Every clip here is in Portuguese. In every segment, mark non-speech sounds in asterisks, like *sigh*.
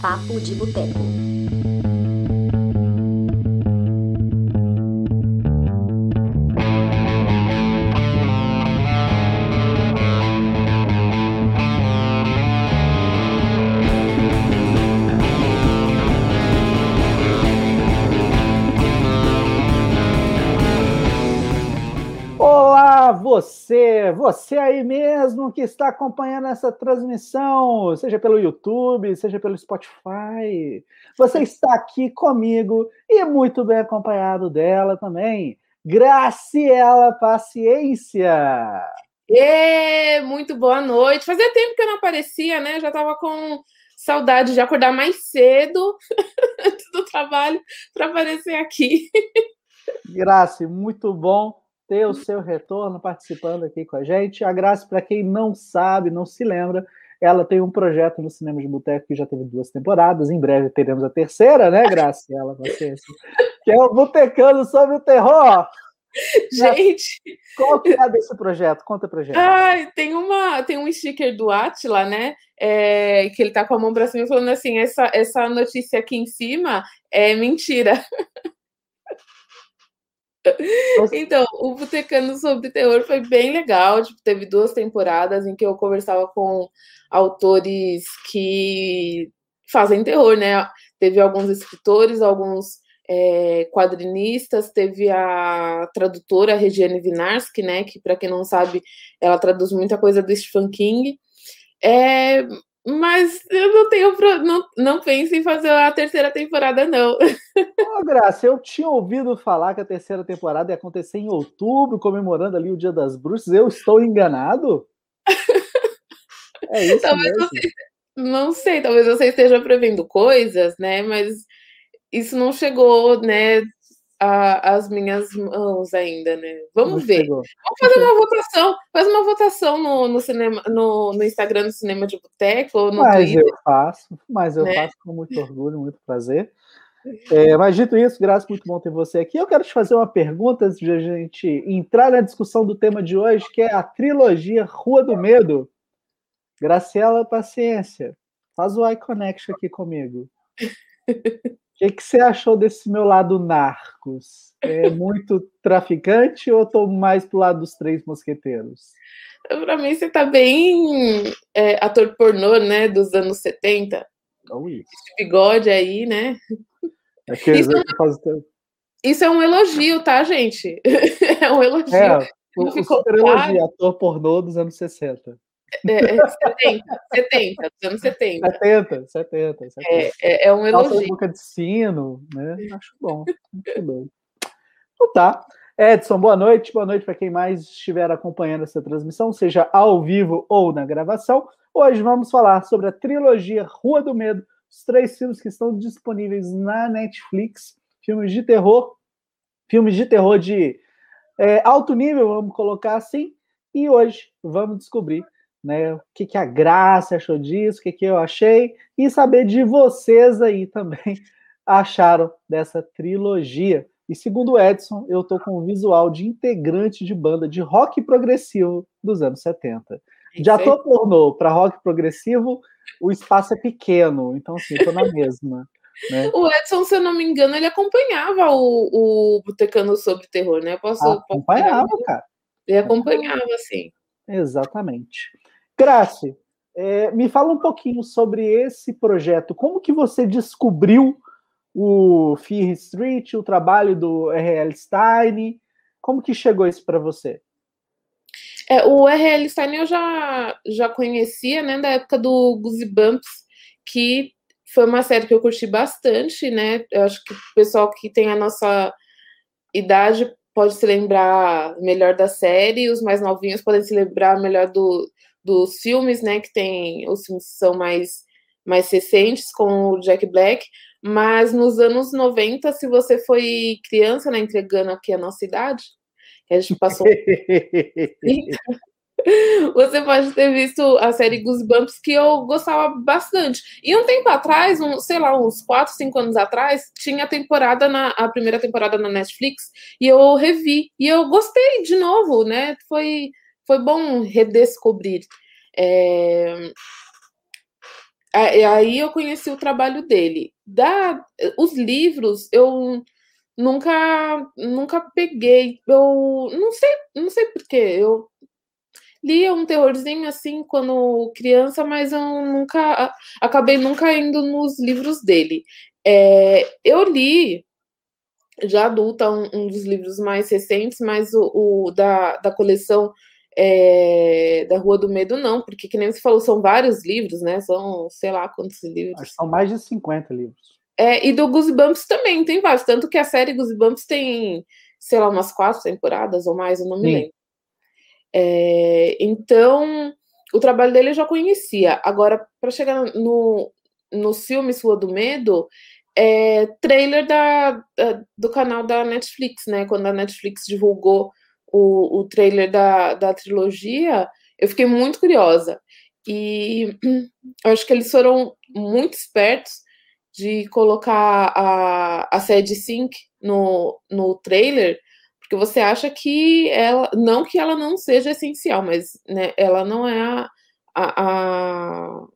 Papo de Boteco. Olá, você, você aí mesmo que está acompanhando essa transmissão, seja pelo YouTube, seja pelo Spotify. Você está aqui comigo e muito bem acompanhado dela também, Graciela Paciência. E muito boa noite. Fazia tempo que eu não aparecia, né? Já estava com saudade de acordar mais cedo antes *laughs* do trabalho para aparecer aqui. Graça, muito bom ter o seu retorno participando aqui com a gente. A Graça, para quem não sabe, não se lembra, ela tem um projeto no Cinema de Boteco que já teve duas temporadas. Em breve teremos a terceira, né, Graça? Ela paciência. Que é o Botecando sobre o Terror. *laughs* Gente, Qual que é desse projeto? Conta pra gente. ai, tem, uma, tem um sticker do Atila, né? é, que ele tá com a mão pra cima falando assim: essa, essa notícia aqui em cima é mentira. *laughs* Então, o Botecando sobre Terror foi bem legal. Tipo, teve duas temporadas em que eu conversava com autores que fazem terror, né? Teve alguns escritores, alguns é, quadrinistas, teve a tradutora Regiane Vinarski, né? Que, para quem não sabe, ela traduz muita coisa do Stephen King. É, mas eu não tenho. pro- Não, não penso em fazer a terceira temporada, não. *laughs* Ô, Graça, eu tinha ouvido falar que a terceira temporada ia acontecer em outubro, comemorando ali o Dia das Bruxas. Eu estou enganado? É isso Talvez mesmo. você. Não sei, talvez você esteja prevendo coisas, né? Mas isso não chegou, né? A- Às minhas mãos ainda, né? Não Vamos ver. chegou. Vamos fazer uma votação. Faz uma votação no, no, cinema, no, no Instagram do Cinema de Boteco ou no Mas Twitter. eu faço, mas eu né? faço com muito orgulho, muito prazer. É, mas dito isso, Graça, muito bom ter você aqui. Eu quero te fazer uma pergunta antes de a gente entrar na discussão do tema de hoje, que é a trilogia Rua do Medo. Graciela, paciência. Faz o eye connection aqui comigo. *laughs* O que, que você achou desse meu lado narcos? É muito *laughs* traficante ou estou mais pro lado dos três mosqueteiros? Pra mim, você tá bem é, ator pornô, né? Dos anos 70. Ou isso. Esse bigode aí, né? Aqueles Isso- fazem- Isso é um elogio, tá, gente? *laughs* É um elogio. É, o, Não o super elogio, ator pornô dos anos 60. É, é 70, 70, dos anos 70. 70, 70, 70. É, é, é um elogio. boca de sino, né? Acho bom. Muito bom. Então tá. Edson, boa noite. Boa noite para quem mais estiver acompanhando essa transmissão, seja ao vivo ou na gravação. Hoje vamos falar sobre a trilogia Rua do Medo, os três filmes que estão disponíveis na Netflix, filmes de terror, filmes de terror de é, alto nível, vamos colocar assim. E hoje vamos descobrir né, o que, que a Graça achou disso, o que, que eu achei, e saber de vocês aí também *laughs* acharam dessa trilogia. E segundo o Edson, eu tô com um visual de integrante de banda de rock progressivo dos anos 70. De ator pornô para rock progressivo, o espaço é pequeno, então assim, tô na mesma. *laughs* Né? O Edson, se eu não me engano, ele acompanhava o, o Botecando sobre Terror, né? Eu Posso, posso Acompanhava, cara. Ele acompanhava, assim. Exatamente. Grace, é, me fala um pouquinho sobre esse projeto. Como que você descobriu o Fear Street, o trabalho do R.L. Stein? Como que chegou isso para você? É, o R.L. Stein eu já, já conhecia, né, da época do Goosebumps, que foi uma série que eu curti bastante, né? Eu acho que o pessoal que tem a nossa idade pode se lembrar melhor da série, os mais novinhos podem se lembrar melhor do, dos filmes, né? Que tem os filmes que são mais, mais recentes, com o Jack Black. Mas nos anos 90, se você foi criança, né, entregando aqui a nossa idade, que a gente passou *laughs* você pode ter visto a série Goosebumps, que eu gostava bastante. E um tempo atrás, um, sei lá, uns 4, 5 anos atrás, tinha a temporada, na, a primeira temporada na Netflix, e eu revi. E eu gostei de novo, né? Foi, foi bom redescobrir. É, aí eu conheci o trabalho dele. Da, os livros eu nunca nunca peguei. Eu não sei, não sei porquê. Eu lia um terrorzinho assim quando criança, mas eu nunca acabei nunca indo nos livros dele. É, eu li já adulta um, um, dos livros mais recentes, mas o, o da, da coleção é, da Rua do Medo não, porque que nem você falou, são vários livros, né? São sei lá quantos livros. Acho que são mais de 50 livros. É, e do Goosebumps também tem vários, tanto que a série Goosebumps tem, sei lá, umas quatro temporadas ou mais, eu não me Sim. lembro. É, então, o trabalho dele eu já conhecia. Agora, para chegar no, no filme Rua do Medo, é trailer da, da, do canal da Netflix, né? Quando a Netflix divulgou o, o trailer da, da trilogia, eu fiquei muito curiosa. E *clears throat* eu acho que eles foram muito espertos de colocar a, a sede Sync no, no trailer, porque você acha que ela. Não que ela não seja essencial, mas né, ela não é a, a,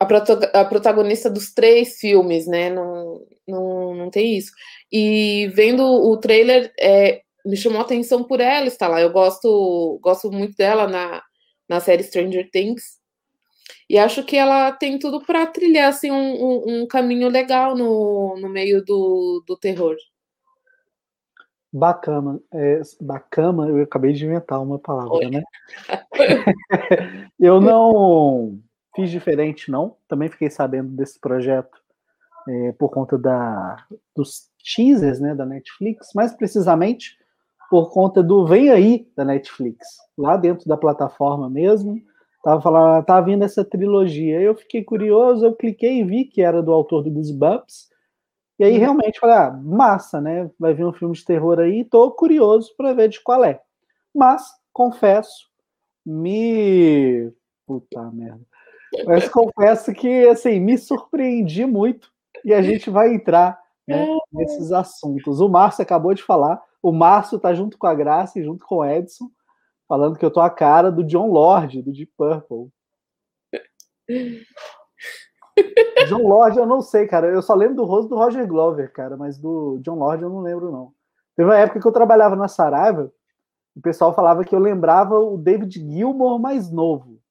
a, protagonista dos três filmes, né? Não, não, não tem isso. E vendo o trailer, é, me chamou a atenção por ela estar lá. Eu gosto, gosto muito dela na, na série Stranger Things. E acho que ela tem tudo para trilhar assim, um, um, caminho legal no, no meio do, do terror. Bacana. É, bacana, eu acabei de inventar uma palavra, Oi. né? *laughs* eu não fiz diferente, não. Também fiquei sabendo desse projeto é, por conta da, dos teasers né, da Netflix, mais precisamente por conta do Vem Aí da Netflix, lá dentro da plataforma mesmo. Tava falando, tava vindo essa trilogia. Eu fiquei curioso, eu cliquei e vi que era do autor do Goosebumps. E aí realmente falei, ah, massa, né? Vai vir um filme de terror aí, tô curioso para ver de qual é. Mas, confesso, me. Puta merda. Mas confesso que, assim, me surpreendi muito e a gente vai entrar né, é. nesses assuntos. O Márcio acabou de falar, o Márcio tá junto com a Graça e junto com o Edson, falando que eu tô a cara do John Lord, do Deep Purple. *laughs* John Lord, eu não sei, cara. Eu só lembro do rosto do Roger Glover, cara, mas do John Lord eu não lembro, não. Teve uma época que eu trabalhava na Saraiva, o pessoal falava que eu lembrava o David Gilmour mais novo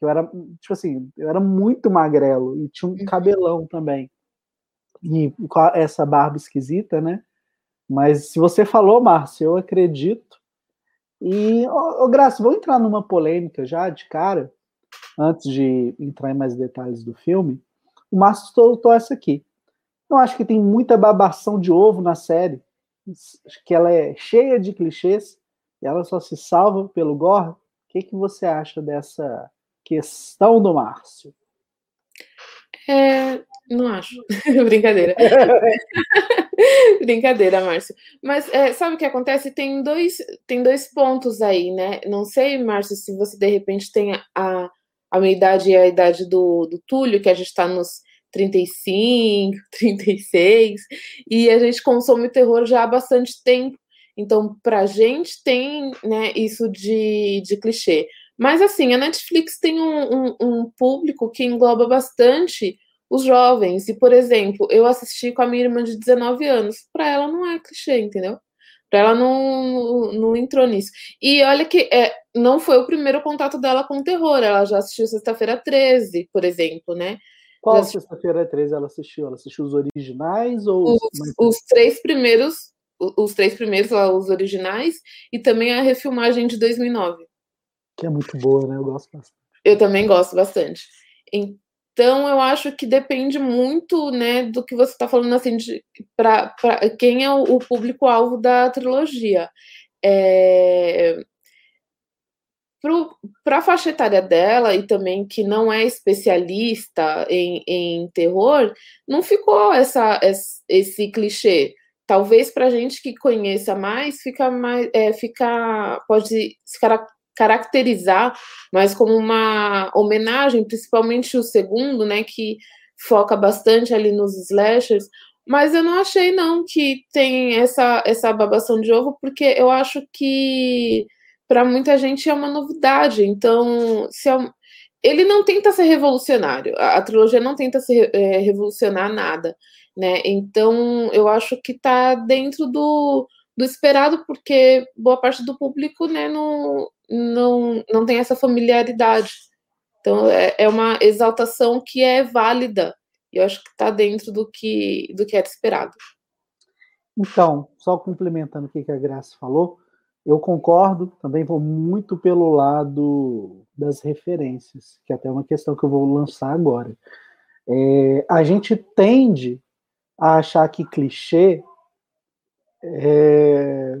que eu era, tipo assim, eu era muito magrelo e tinha um uhum. cabelão também. E essa barba esquisita, né? Mas se você falou, Márcio, eu acredito. E, ô, ô Graça, vou entrar numa polêmica já de cara, antes de entrar em mais detalhes do filme. O Márcio soltou essa aqui. Eu acho que tem muita babação de ovo na série, que ela é cheia de clichês e ela só se salva pelo gore. O que, que você acha dessa questão do Márcio? É, não acho. *laughs* Brincadeira. *laughs* Brincadeira, Márcio. Mas é, sabe o que acontece? Tem dois, tem dois pontos aí, né? Não sei, Márcio, se você de repente tem a, a minha idade e a idade do, do Túlio, que a gente está nos 35, 36, *laughs* e a gente consome terror já há bastante tempo. Então, para a gente tem né, isso de, de clichê. Mas assim, a Netflix tem um, um, um público que engloba bastante os jovens. E, por exemplo, eu assisti com a minha irmã de 19 anos. Para ela não é clichê, entendeu? Para ela não, não entrou nisso. E olha que é, não foi o primeiro contato dela com o terror. Ela já assistiu Sexta-feira 13, por exemplo, né? Qual Sexta-feira 13 ela assistiu? Ela assistiu os originais ou os, os três primeiros, os três primeiros, os originais, e também a refilmagem de 2009 que é muito boa, né? Eu gosto bastante. Eu também gosto bastante. Então, eu acho que depende muito, né, do que você está falando, assim, para quem é o, o público-alvo da trilogia. É, para a faixa etária dela e também que não é especialista em, em terror, não ficou essa, esse, esse clichê. Talvez para gente que conheça mais, fica mais, é, fica, pode ficar caracterizar, mas como uma homenagem, principalmente o segundo, né, que foca bastante ali nos slashers, mas eu não achei não que tem essa essa babação de ovo, porque eu acho que para muita gente é uma novidade. Então, se é, ele não tenta ser revolucionário. A, a trilogia não tenta ser, é, revolucionar nada, né? Então eu acho que está dentro do, do esperado, porque boa parte do público, né, não, não, não tem essa familiaridade. Então é, é uma exaltação que é válida. E eu acho que está dentro do que do que era esperado. Então, só complementando o que a Graça falou, eu concordo, também vou muito pelo lado das referências, que é até uma questão que eu vou lançar agora. É, a gente tende a achar que clichê é...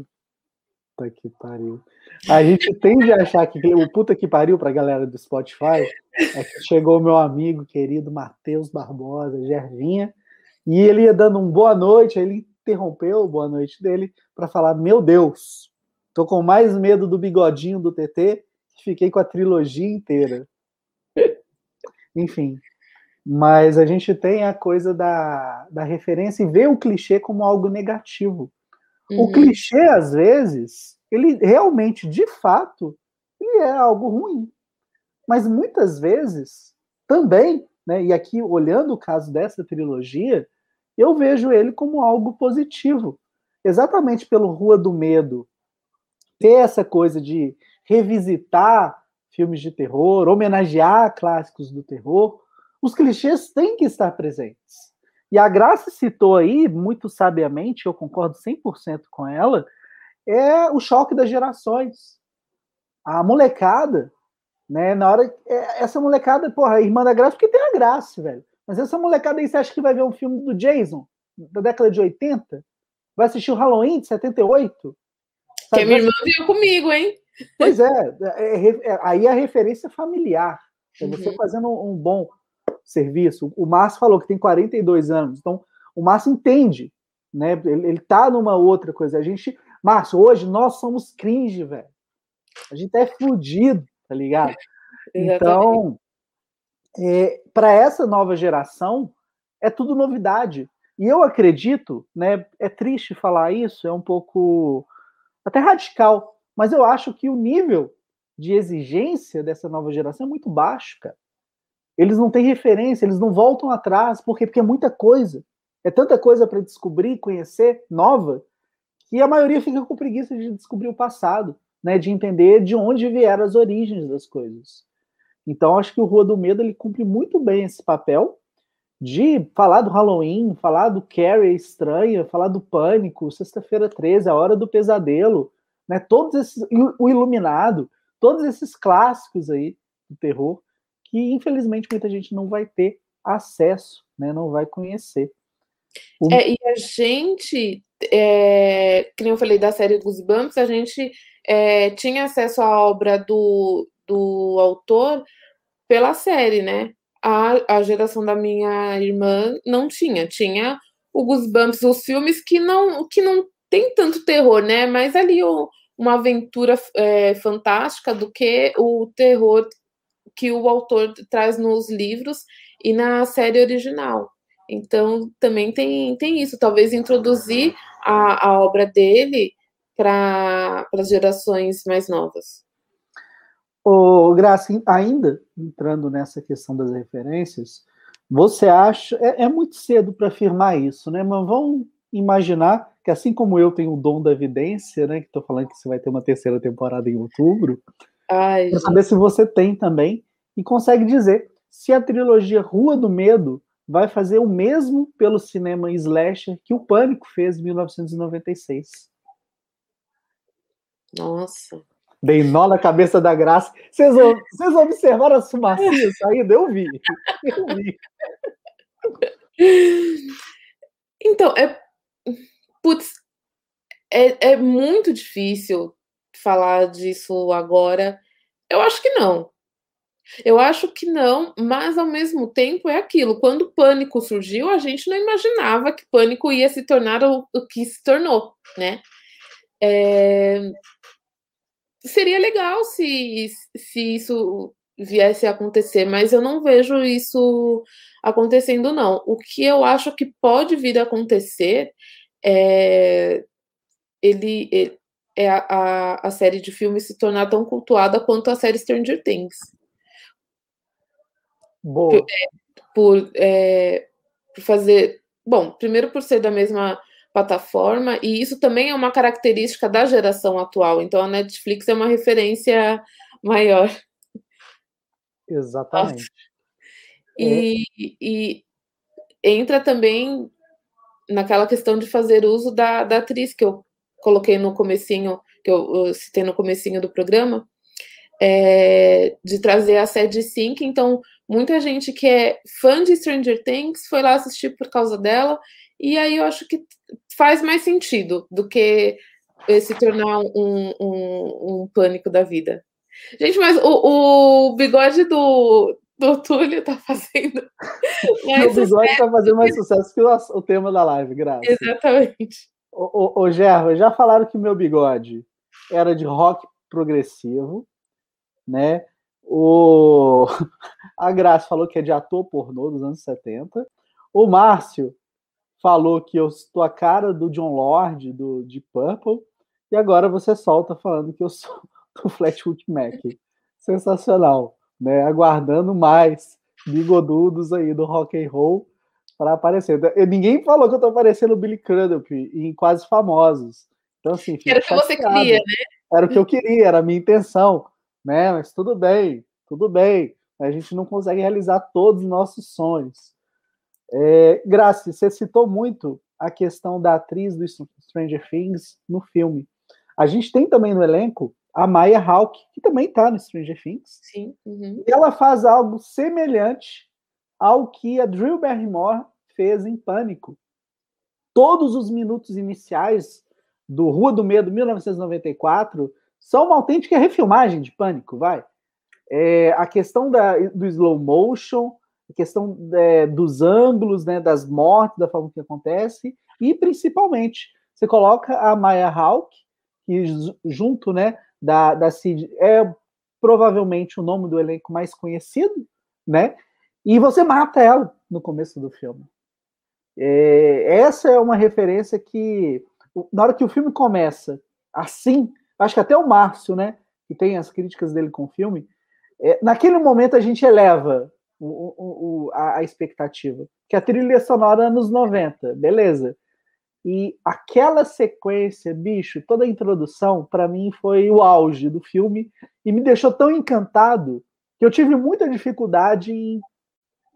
Puta que pariu. A gente tende a achar que o puta que pariu pra galera do Spotify é que chegou meu amigo querido Matheus Barbosa, Gervinha, e ele ia dando um boa noite, ele interrompeu o boa noite dele para falar: Meu Deus, tô com mais medo do bigodinho do TT que fiquei com a trilogia inteira. Enfim, mas a gente tem a coisa da, da referência e vê o clichê como algo negativo. Uhum. O clichê, às vezes, ele realmente, de fato, ele é algo ruim. Mas muitas vezes, também, né, e aqui olhando o caso dessa trilogia, eu vejo ele como algo positivo. Exatamente pelo Rua do Medo ter essa coisa de revisitar filmes de terror, homenagear clássicos do terror, os clichês têm que estar presentes. E a Graça citou aí, muito sabiamente, eu concordo 100% com ela, é o choque das gerações. A molecada, né, na hora. É, essa molecada, porra, a irmã da Graça, porque tem a Graça, velho. Mas essa molecada aí, você acha que vai ver um filme do Jason, da década de 80? Vai assistir o Halloween de 78? Sabe? Que a minha irmã viu comigo, hein? Pois é, é, é, é aí a referência familiar. É você uhum. fazendo um, um bom serviço. O Márcio falou que tem 42 anos, então o Márcio entende, né? Ele, ele tá numa outra coisa. A gente, Márcio, hoje nós somos cringe, velho. A gente é fudido, tá ligado? *laughs* então, é, para essa nova geração, é tudo novidade. E eu acredito, né? É triste falar isso, é um pouco até radical, mas eu acho que o nível de exigência dessa nova geração é muito baixo, cara. Eles não têm referência, eles não voltam atrás, por quê? Porque é muita coisa. É tanta coisa para descobrir, conhecer, nova, que a maioria fica com preguiça de descobrir o passado, né, de entender de onde vieram as origens das coisas. Então, acho que o Rua do Medo ele cumpre muito bem esse papel de falar do Halloween, falar do Carrie estranha, falar do Pânico, Sexta-feira 13, A Hora do Pesadelo, né, todos esses, o Iluminado, todos esses clássicos aí do terror, que infelizmente muita gente não vai ter acesso, né, não vai conhecer. O... É, e a gente, é, que nem eu falei da série dos Bumps, a gente é, tinha acesso à obra do, do autor pela série, né? A, a geração da minha irmã não tinha. Tinha o Goosebumps, os filmes que não, que não tem tanto terror, né? Mas ali o, uma aventura é, fantástica do que o terror que o autor traz nos livros e na série original. Então, também tem, tem isso, talvez introduzir a, a obra dele para as gerações mais novas. Ô, Graça, ainda entrando nessa questão das referências, você acha. É, é muito cedo para afirmar isso, né? Mas vamos imaginar que, assim como eu tenho o dom da evidência, né? Que estou falando que você vai ter uma terceira temporada em outubro, para saber se você tem também e consegue dizer se a trilogia Rua do Medo vai fazer o mesmo pelo cinema slasher que o Pânico fez em 1996. Nossa. Dei nó na cabeça da graça. Vocês, vocês observaram as fumacinhas saindo? Eu vi. Eu vi. Então, é. Putz, é, é muito difícil falar disso agora. Eu acho que não. Eu acho que não, mas ao mesmo tempo é aquilo. Quando o pânico surgiu, a gente não imaginava que pânico ia se tornar o, o que se tornou, né? É... Seria legal se, se isso viesse a acontecer, mas eu não vejo isso acontecendo, não. O que eu acho que pode vir a acontecer é ele, ele é a, a, a série de filmes se tornar tão cultuada quanto a série Stranger Things Boa. Por, é, por, é, por fazer. Bom, primeiro por ser da mesma plataforma, e isso também é uma característica da geração atual. Então a Netflix é uma referência maior. Exatamente. E, é. e entra também naquela questão de fazer uso da, da atriz que eu coloquei no comecinho, que eu, eu citei no comecinho do programa, é, de trazer a sede Sync. Então, muita gente que é fã de Stranger Things foi lá assistir por causa dela, e aí eu acho que faz mais sentido do que se tornar um, um, um pânico da vida. Gente, mas o, o bigode do, do Túlio tá fazendo. *laughs* o bigode tá fazendo mais sucesso que o, o tema da live, graças. Exatamente. Ô, ô, ô Gerva, já falaram que meu bigode era de rock progressivo, né? O... *laughs* A Graça falou que é de ator pornô dos anos 70. O Márcio falou que eu estou a cara do John Lord, do de Purple. E agora você solta falando que eu sou *laughs* do Flatwood Mac. Sensacional, né? Aguardando mais bigodudos aí do rock and roll para aparecer. Ninguém falou que eu estou parecendo o Billy Crudup em Quase Famosos. Então, assim, era o que você queria, né? Era o que eu queria, era a minha intenção, né? Mas tudo bem, tudo bem. A gente não consegue realizar todos os nossos sonhos. É, Graça, você citou muito a questão da atriz do Stranger Things no filme. A gente tem também no elenco a Maya Hawke, que também está no Stranger Things. Sim. Uhum. E ela faz algo semelhante ao que a Drew Barrymore fez em Pânico. Todos os minutos iniciais do Rua do Medo 1994 são uma autêntica refilmagem de Pânico, vai. É, a questão da, do slow motion, a questão é, dos ângulos, né, das mortes, da forma que acontece, e principalmente, você coloca a Maya Hawke, que junto né, da, da Cid é provavelmente o nome do elenco mais conhecido, né? E você mata ela no começo do filme. É, essa é uma referência que, na hora que o filme começa assim, acho que até o Márcio, né, que tem as críticas dele com o filme, é, naquele momento a gente eleva o, o, o, a, a, expectativa. Que a trilha sonora anos 90, beleza. E aquela sequência, bicho, toda a introdução, para mim foi o auge do filme e me deixou tão encantado que eu tive muita dificuldade em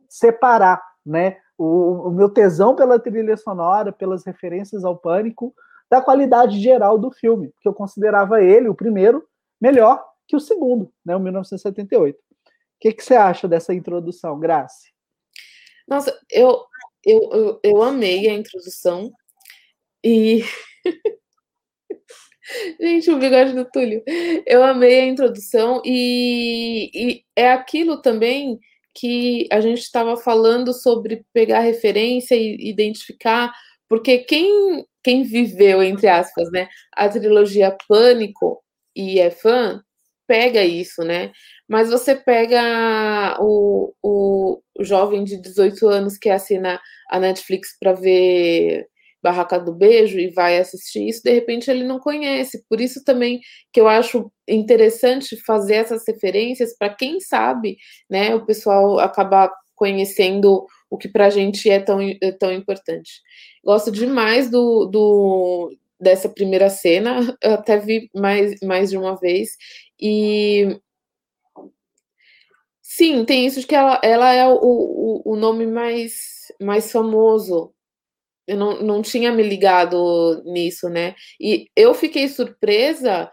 separar, né, o, o meu tesão pela trilha sonora, pelas referências ao pânico, da qualidade geral do filme, que eu considerava ele, o primeiro, melhor que o segundo, né, o 1978. O que, que você acha dessa introdução, Grace? Nossa, eu, eu, eu, eu amei a introdução e. *laughs* Gente, o bigode do Túlio. Eu amei a introdução e, e é aquilo também que a gente estava falando sobre pegar referência e identificar, porque quem, quem viveu, entre aspas, né, a trilogia Pânico e é fã, pega isso, né? Mas você pega o, o, jovem de 18 anos que assina a Netflix para ver Barraca do Beijo e vai assistir isso, de repente ele não conhece. Por isso também que eu acho interessante fazer essas referências para quem sabe, né, o pessoal acabar conhecendo o que para a gente é tão, é tão importante. Gosto demais do, do dessa primeira cena, eu até vi mais, mais de uma vez, e sim, tem isso de que ela, ela é o, o, o nome mais, mais famoso eu não, não tinha me ligado nisso, né? E eu fiquei surpresa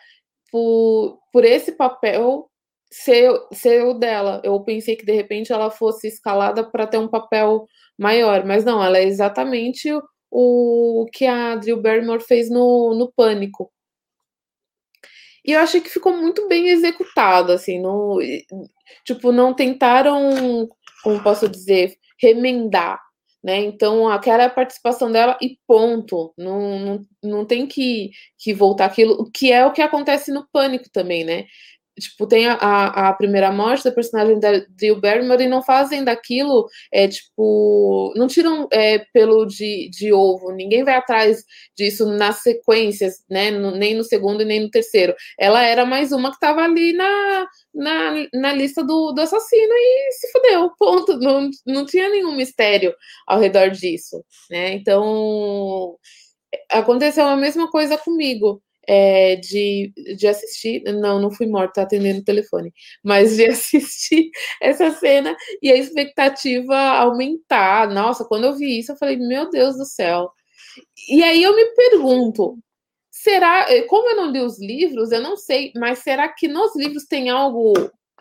por, por esse papel ser, ser o dela. Eu pensei que de repente ela fosse escalada para ter um papel maior, mas não, ela é exatamente o, o que a Drew Barrymore fez no, no Pânico. E eu achei que ficou muito bem executado, assim, no, tipo, não tentaram, como posso dizer, remendar né? Então, aquela é a participação dela e ponto. Não, não, não tem que, que voltar aquilo, que é o que acontece no pânico também, né? Tipo, tem a, a primeira morte da personagem da Drew Barrymore e não fazem daquilo, é, tipo, não tiram é, pelo de, de ovo, ninguém vai atrás disso nas sequências, né, no, nem no segundo e nem no terceiro. Ela era mais uma que estava ali na, na, na lista do, do assassino e se fudeu, ponto. Não, não tinha nenhum mistério ao redor disso, né, então aconteceu a mesma coisa comigo é, de, de assistir. Não, não fui morta atendendo o telefone, mas de *laughs* assistir essa cena e a expectativa aumentar. Nossa, quando eu vi isso, eu falei, meu Deus do céu. E aí eu me pergunto. Será, eh, como eu não li os livros, eu não sei, mas será que nos livros tem algo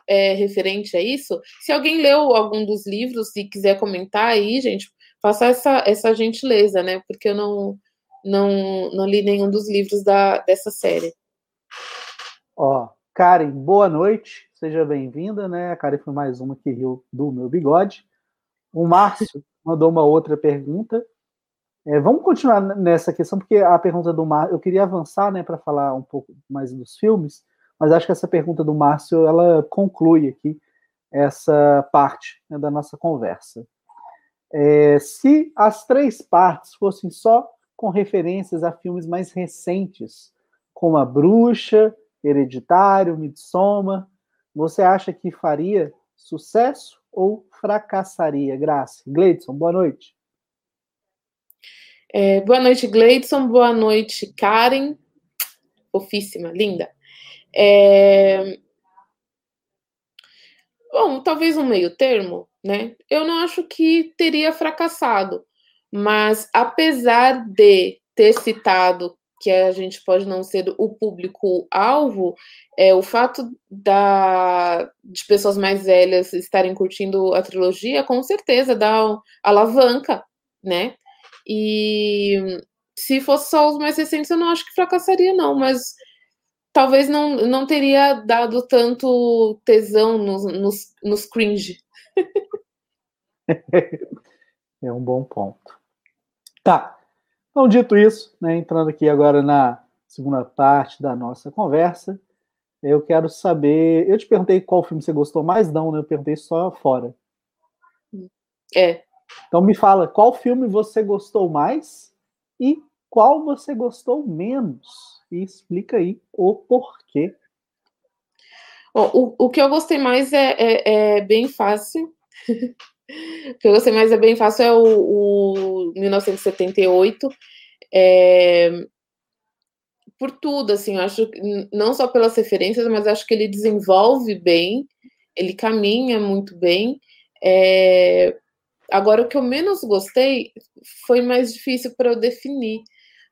é, referente a isso? Se alguém leu algum dos livros e quiser comentar aí, gente, faça essa, essa gentileza, né? Porque eu não, não, não li nenhum dos livros da, dessa série. Ó, Karen, boa noite, seja bem-vinda, né? A Karen foi mais uma que riu do meu bigode. O Márcio *laughs* mandou uma outra pergunta. É, vamos continuar nessa questão, porque a pergunta do Márcio, eu queria avançar, né, para falar um pouco mais dos filmes, mas acho que essa pergunta do Márcio, ela conclui aqui essa parte né, da nossa conversa. É, se as três partes fossem só com referências a filmes mais recentes, como A Bruxa, Hereditário, Midsommar. Você acha que faria sucesso ou fracassaria? Graça. Gleidson, boa noite. É, boa noite, Gleidson. Boa noite, Karen. Fofíssima, linda. É... Bom, talvez um meio termo, né? Eu não acho que teria fracassado, mas apesar de ter citado que a gente pode não ser o público-alvo, é, o fato da, de pessoas mais velhas estarem curtindo a trilogia, com certeza dá alavanca, né? E se fosse só os mais recentes, eu não acho que fracassaria, não, mas talvez não, não teria dado tanto tesão nos, nos, nos cringe. *laughs* é um bom ponto. Tá. Então, dito isso, né, entrando aqui agora na segunda parte da nossa conversa, eu quero saber. Eu te perguntei qual filme você gostou mais, não, né? Eu perguntei só fora. É. Então me fala, qual filme você gostou mais e qual você gostou menos? E explica aí o porquê. o, o que eu gostei mais é, é, é bem fácil. *laughs* O que eu gostei mais é bem fácil é o, o 1978. É, por tudo, assim, eu acho não só pelas referências, mas acho que ele desenvolve bem, ele caminha muito bem. É, agora, o que eu menos gostei foi mais difícil para eu definir,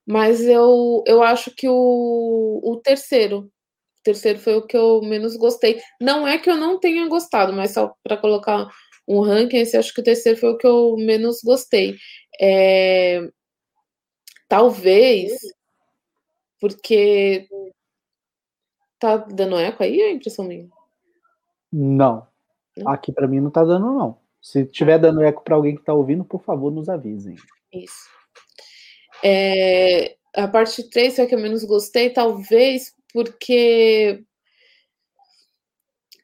mas eu, eu acho que o, o terceiro, o terceiro foi o que eu menos gostei. Não é que eu não tenha gostado, mas só para colocar um ranking, esse acho que o terceiro foi o que eu menos gostei. É, talvez porque tá dando eco aí, é impressão minha? Não. Aqui para mim não tá dando não. Se tiver dando eco para alguém que tá ouvindo, por favor, nos avisem. Isso. É, a parte 3 foi a que eu menos gostei, talvez porque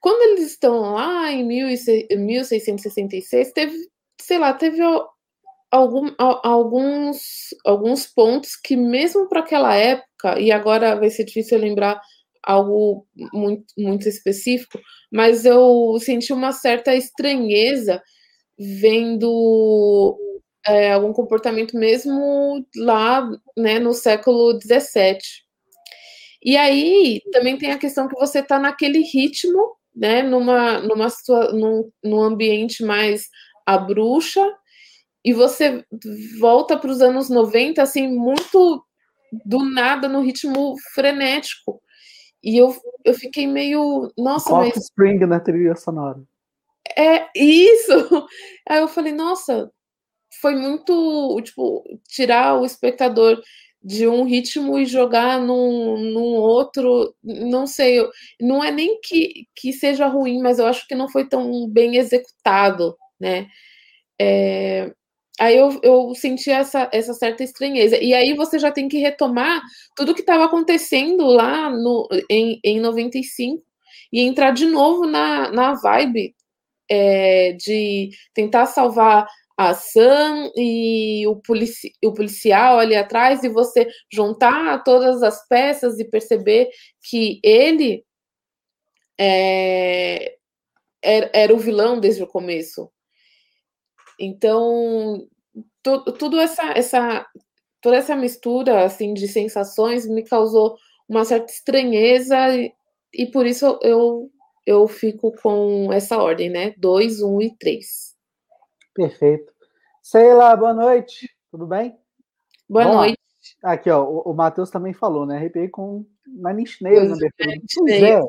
quando eles estão lá em 1666, teve, sei lá, teve algum, alguns, alguns pontos que, mesmo para aquela época, e agora vai ser difícil lembrar algo muito, muito específico, mas eu senti uma certa estranheza vendo é, algum comportamento mesmo lá né, no século XVII. E aí também tem a questão que você está naquele ritmo né, numa, numa num, num ambiente mais a bruxa, e você volta para os anos 90, assim, muito do nada, no ritmo frenético. E eu, eu fiquei meio. Nossa, Coffee mas. Spring na trilha sonora. É isso! *laughs* Aí eu falei, nossa, foi muito. Tipo, tirar o espectador de um ritmo e jogar num, num outro, não sei, não é nem que, que seja ruim, mas eu acho que não foi tão bem executado, né? É, aí eu, eu senti essa, essa certa estranheza. E aí você já tem que retomar tudo que estava acontecendo lá no, em, em 95. e entrar de novo na, na vibe é, de tentar salvar a Sam e o, polici o policial ali atrás e você juntar todas as peças e perceber que ele é, era, era o vilão desde o começo. Então, tu, tudo essa, essa, toda essa mistura assim de sensações me causou uma certa estranheza e, e por isso eu, eu fico com essa ordem, né? 2, 1 um e 3. Perfeito. Sei lá, boa noite. Tudo bem? Boa Bom, noite. Aqui, ó, o, o Matheus também falou, né? Arrepiei com Nine Nails na é.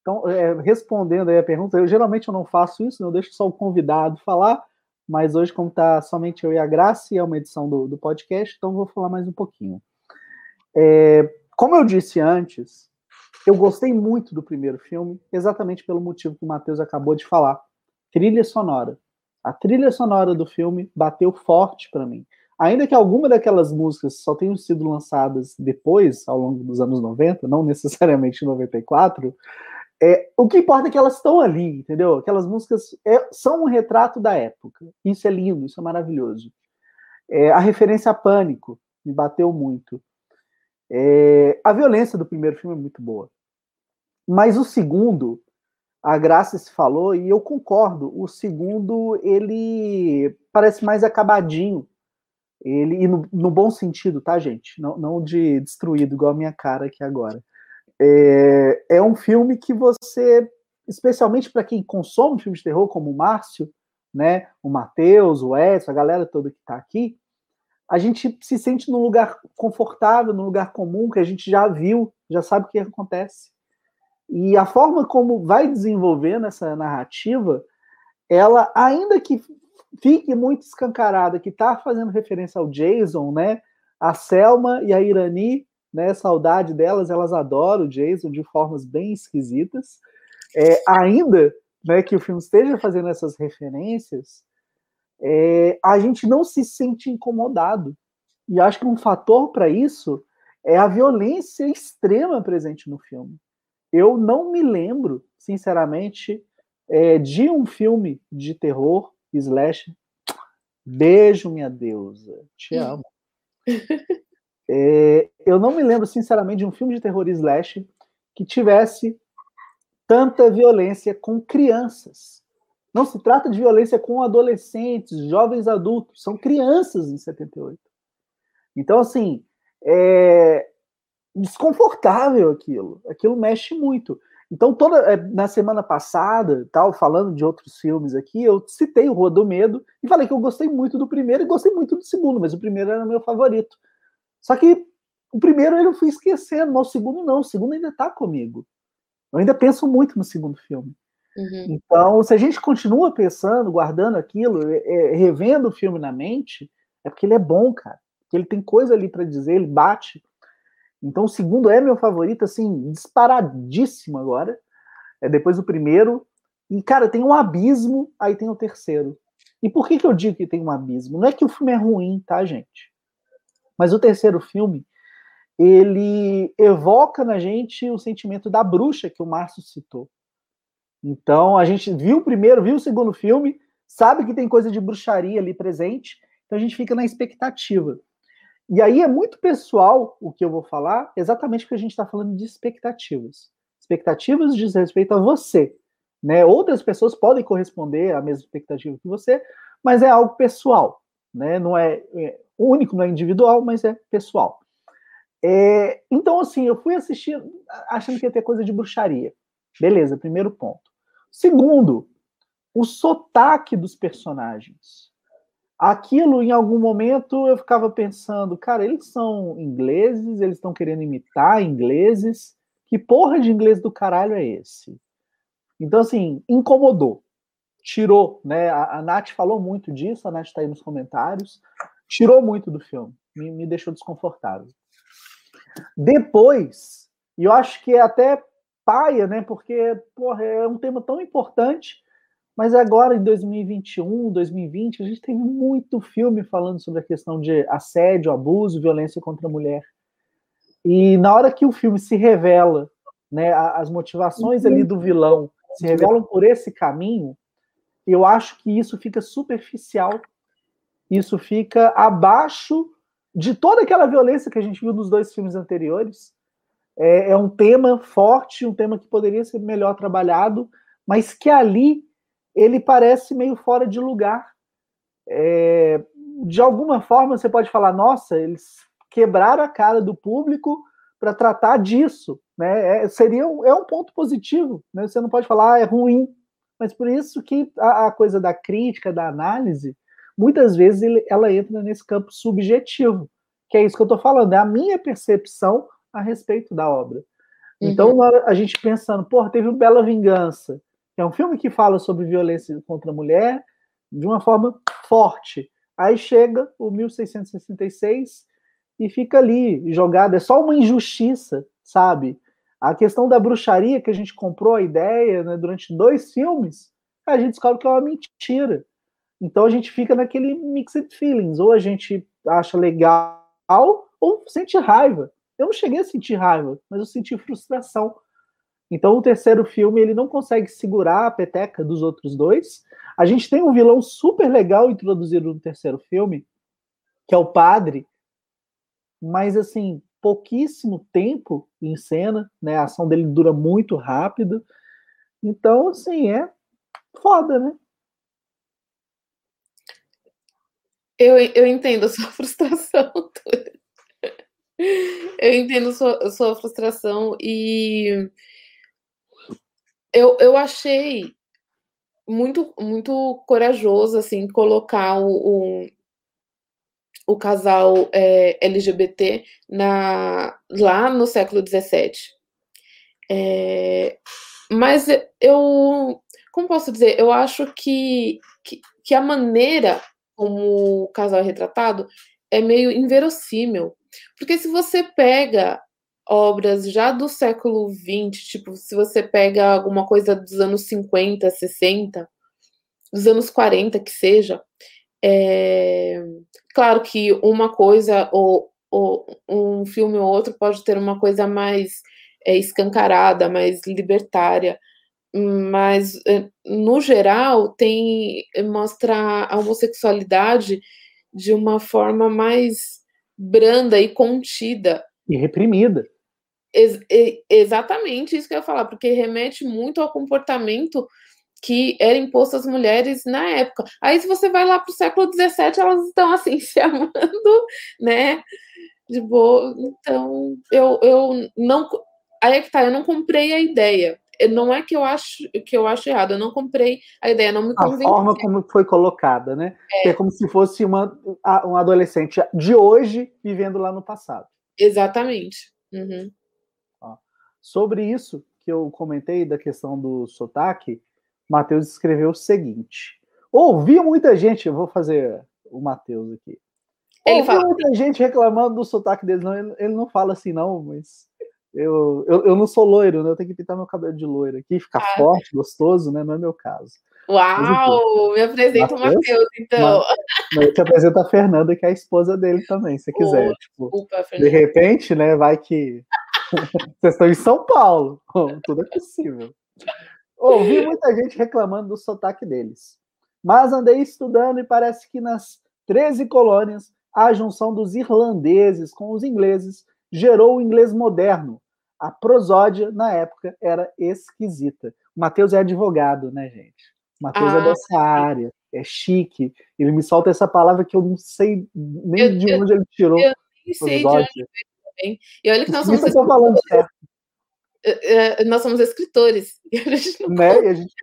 Então, é, respondendo aí a pergunta, eu geralmente eu não faço isso, né? eu deixo só o convidado falar, mas hoje, como está somente eu e a Graça, e é uma edição do, do podcast, então vou falar mais um pouquinho. É, como eu disse antes, eu gostei muito do primeiro filme, exatamente pelo motivo que o Matheus acabou de falar. Trilha sonora. A trilha sonora do filme bateu forte para mim. Ainda que alguma daquelas músicas só tenham sido lançadas depois, ao longo dos anos 90, não necessariamente em 94, é, o que importa é que elas estão ali, entendeu? Aquelas músicas é, são um retrato da época. Isso é lindo, isso é maravilhoso. É, a referência a pânico me bateu muito. É, a violência do primeiro filme é muito boa. Mas o segundo, a Graça se falou, e eu concordo, o segundo, ele parece mais acabadinho. Ele, e no, no bom sentido, tá, gente? Não, não de destruído, igual a minha cara aqui agora. É, é um filme que você, especialmente para quem consome filmes de terror, como o Márcio, né, o Matheus, o Edson, a galera toda que está aqui, a gente se sente num lugar confortável, num lugar comum, que a gente já viu, já sabe o que acontece. E a forma como vai desenvolvendo essa narrativa, ela, ainda que fique muito escancarada, que está fazendo referência ao Jason, né? A Selma e a Irani, né? Saudade delas, elas adoram o Jason de formas bem esquisitas. É, ainda né, que o filme esteja fazendo essas referências, é, a gente não se sente incomodado. E acho que um fator para isso é a violência extrema presente no filme. Eu não me lembro, sinceramente, é, de um filme de terror, slash. Beijo, minha deusa. Te amo. É, eu não me lembro, sinceramente, de um filme de terror slash que tivesse tanta violência com crianças. Não se trata de violência com adolescentes, jovens adultos, são crianças em 78. Então, assim, é, desconfortável aquilo. Aquilo mexe muito. Então, toda é, na semana passada, tal, falando de outros filmes aqui, eu citei o Rua do Medo e falei que eu gostei muito do primeiro e gostei muito do segundo, mas o primeiro era meu favorito. Só que o primeiro eu fui esquecendo, mas o segundo não, o segundo ainda está comigo. Eu ainda penso muito no segundo filme. Uhum. Então, se a gente continua pensando, guardando aquilo, é, é, revendo o filme na mente, é porque ele é bom, cara. Porque ele tem coisa ali para dizer, ele bate então o segundo é meu favorito, assim, disparadíssimo agora. É depois do primeiro. E, cara, tem um abismo, aí tem o terceiro. E por que, que eu digo que tem um abismo? Não é que o filme é ruim, tá, gente? Mas o terceiro filme, ele evoca na gente o sentimento da bruxa que o Márcio citou. Então, a gente viu o primeiro, viu o segundo filme, sabe que tem coisa de bruxaria ali presente, então a gente fica na expectativa. E aí é muito pessoal o que eu vou falar, exatamente porque a gente está falando de expectativas. Expectativas diz respeito a você. Né? Outras pessoas podem corresponder à mesma expectativa que você, mas é algo pessoal. Né? Não é, é único, não é individual, mas é pessoal. É, então, assim, eu fui assistir achando que ia ter coisa de bruxaria. Beleza, primeiro ponto. Segundo, o sotaque dos personagens aquilo em algum momento eu ficava pensando, cara, eles são ingleses, eles estão querendo imitar ingleses, que porra de inglês do caralho é esse? Então, assim, incomodou, tirou, né? A, a Nath falou muito disso, a Nath está aí nos comentários, tirou muito do filme, me, me deixou desconfortável. Depois, e eu acho que é até paia, né? Porque, porra, é um tema tão importante mas agora, em 2021, 2020, a gente teve muito filme falando sobre a questão de assédio, abuso, violência contra a mulher. E na hora que o filme se revela né, as motivações ali do vilão se revelam por esse caminho, eu acho que isso fica superficial, isso fica abaixo de toda aquela violência que a gente viu nos dois filmes anteriores. É, é um tema forte, um tema que poderia ser melhor trabalhado, mas que ali ele parece meio fora de lugar. É, de alguma forma você pode falar, nossa, eles quebraram a cara do público para tratar disso, né? É, seria um, é um ponto positivo, né? Você não pode falar ah, é ruim, mas por isso que a, a, coisa da crítica, da análise, muitas vezes ele, ela entra nesse campo subjetivo, que é isso que eu estou falando, é a minha percepção a respeito da obra. Então, uhum. Então a gente pensando, pô, teve o Bela Vingança, é um filme que fala sobre violência contra a mulher de uma forma forte. Aí chega o 1666 e fica ali jogado, é só uma injustiça, sabe? A questão da bruxaria que a gente comprou a ideia né, durante dois filmes, a gente descobre que é uma mentira. Então a gente fica naquele mixed feelings, ou a gente acha legal ou sente raiva. Eu não cheguei a sentir raiva, mas eu senti frustração. Então o terceiro filme ele não consegue segurar a peteca dos outros dois. A gente tem um vilão super legal introduzido no terceiro filme, que é o padre, mas assim, pouquíssimo tempo em cena, né? A ação dele dura muito rápido. Então, assim, é foda, né? Eu, eu entendo a sua *laughs* frustração. eu entendo sua, sua frustração e eu, eu achei muito muito corajoso assim colocar o, o, o casal é, LGBT na, lá no século XVII. É, mas eu, como posso dizer, eu acho que, que, que, a maneira como o casal é retratado é meio inverossímil. Porque se você pega obras já do século XX, tipo, se você pega alguma coisa dos anos 50, 60, dos anos 40 que seja, é, claro que uma coisa ou, ou, um filme ou outro pode ter uma coisa mais é, escancarada, mais libertária, mas é, no geral tem mostra a homossexualidade de uma forma mais branda e contida e reprimida. Ex exatamente isso que eu ia falar, porque remete muito ao comportamento que era imposto às mulheres na época. Aí, se você vai lá para o século XVII, elas estão assim *laughs* se amando, né? De boa. Então, eu, eu não. Aí é que tá, eu não comprei a ideia. Não é que eu acho que eu acho errado, eu não comprei a ideia, não me convenceu. A forma como foi colocada, né? É, é como se fosse uma, um adolescente de hoje vivendo lá no passado. Exatamente. Uhum. Sobre isso que eu comentei da questão do sotaque, Mateus escreveu o seguinte: Ouvi muita gente, eu vou fazer o Mateus aqui. Ele Ouvi fala... muita gente reclamando do sotaque dele, não, ele, ele não fala assim, não, mas eu, eu, eu, não sou loiro, né? Eu tenho que pintar meu cabelo de loiro aqui, ficar ah. forte, gostoso, né? Não é meu caso. Uau! me apresenta o Matheus, então. Mas te apresento a Fernanda, que é a esposa dele também, se *laughs* quiser. Oh, tipo, desculpa, de repente, né? Vai que. *laughs* Vocês estão em São Paulo. Tudo é possível. Ouvi muita gente reclamando do sotaque deles. Mas andei estudando e parece que nas 13 colônias a junção dos irlandeses com os ingleses gerou o inglês moderno. A prosódia, na época, era esquisita. O Matheus é advogado, né, gente? O Matheus é ah, é dessa área, é chique. Ele me solta essa palavra que eu não sei nem eu, de onde ele tirou. Eu nem sei de onde veio E olha que nós somos. Tô falando certo. É, é, nós somos escritores. *laughs* E a gente não né? E a gente...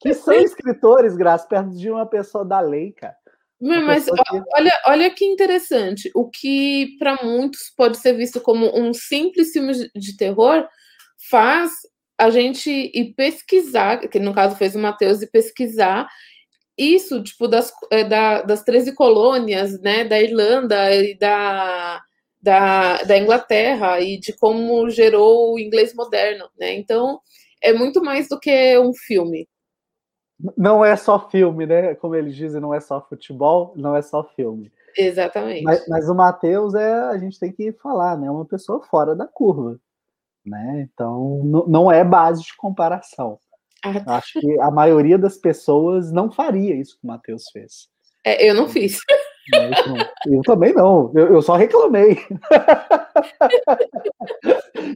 Que são escritores, Graça, perto de uma pessoa da lei, cara. Mas que... olha, olha que interessante. O que para muitos pode ser visto como um simples filme de terror faz a gente ir pesquisar, que no caso fez o Matheus, e pesquisar isso, tipo, das, é, da, das 13 colônias, né, da Irlanda e da, da, da Inglaterra e de como gerou o inglês moderno, né? Então, é muito mais do que um filme. Não é só filme, né? Como eles dizem, não é só futebol, não é só filme. Exatamente. Mas, mas o Matheus é, a gente tem que falar, né? Uma pessoa fora da curva. né? Então não é base de comparação. Ah. Acho que a maioria das pessoas não faria isso que o Matheus fez. É, eu não fiz. Eu também não, eu, eu só reclamei.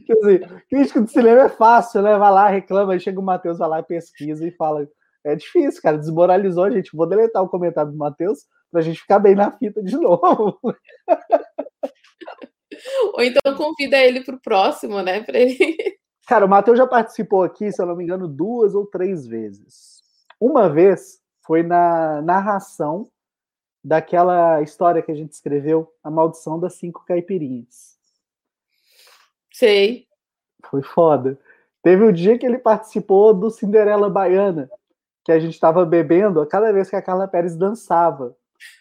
Quer *laughs* dizer, crítico de cinema é fácil, né? Vai lá, reclama, aí chega o Matheus, vai lá e pesquisa e fala. É difícil, cara, desmoralizou a gente. Vou deletar o comentário do Matheus pra gente ficar bem na fita de novo. *laughs* Ou então convida ele pro próximo, né? Pra ele... Cara, o Matheus já participou aqui, se eu não me engano, duas ou três vezes. Uma vez foi na narração daquela história que a gente escreveu, A Maldição das Cinco Caipirinhas. Sei. Foi foda. Teve o um dia que ele participou do Cinderela Baiana, que a gente estava bebendo a cada vez que a Carla Pérez dançava.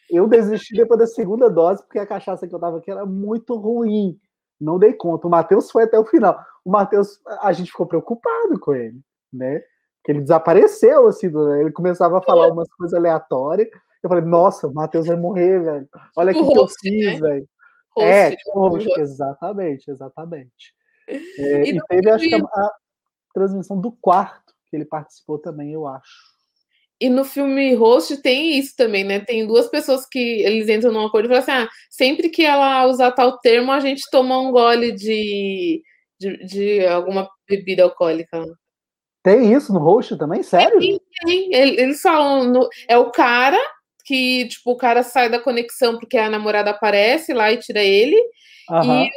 Eu desisti depois da segunda dose, porque a cachaça que eu tava aqui era muito ruim. Não dei conta. O Matheus foi até o final. O Matheus, a gente ficou preocupado com ele, né? Que ele desapareceu, assim, ele começava a falar umas coisas aleatórias. Eu falei, nossa, o Matheus vai morrer, velho. Olha o que, eu fiz, né? velho. É, tipo, exatamente, exatamente. *laughs* É, e, e teve, acho que, a, a transmissão do quarto, que ele participou também, eu acho. E no filme Host tem isso também, né? Tem duas pessoas que eles entram num acordo e falam assim: ah, sempre que ela usar tal termo, a gente toma um gole de, de, de alguma bebida alcoólica. Tem isso no Host também? Sério? Tem, tem. Eles falam. No, é o cara que, tipo, o cara sai da conexão porque a namorada aparece lá e tira ele. E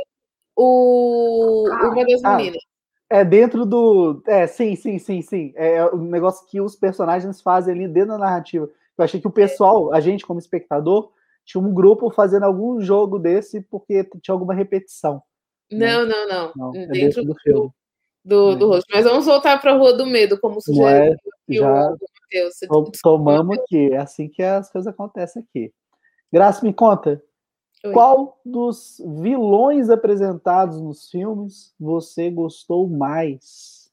o, ah, uma das ah, meninas. É dentro do. É, sim, sim, sim, sim. É, é o negócio que os personagens fazem ali dentro da narrativa. Eu achei que o pessoal, a gente como espectador, tinha um grupo fazendo algum jogo desse porque tinha alguma repetição. Não, né? não, não. não é dentro do, do filme. Do, é. do rosto. Mas vamos voltar para a Rua do Medo, como sugeriu é, já o Matheus. Tomamos aqui, é assim que as coisas acontecem aqui. Graça, me conta, Oi. Qual dos vilões apresentados nos filmes você gostou mais?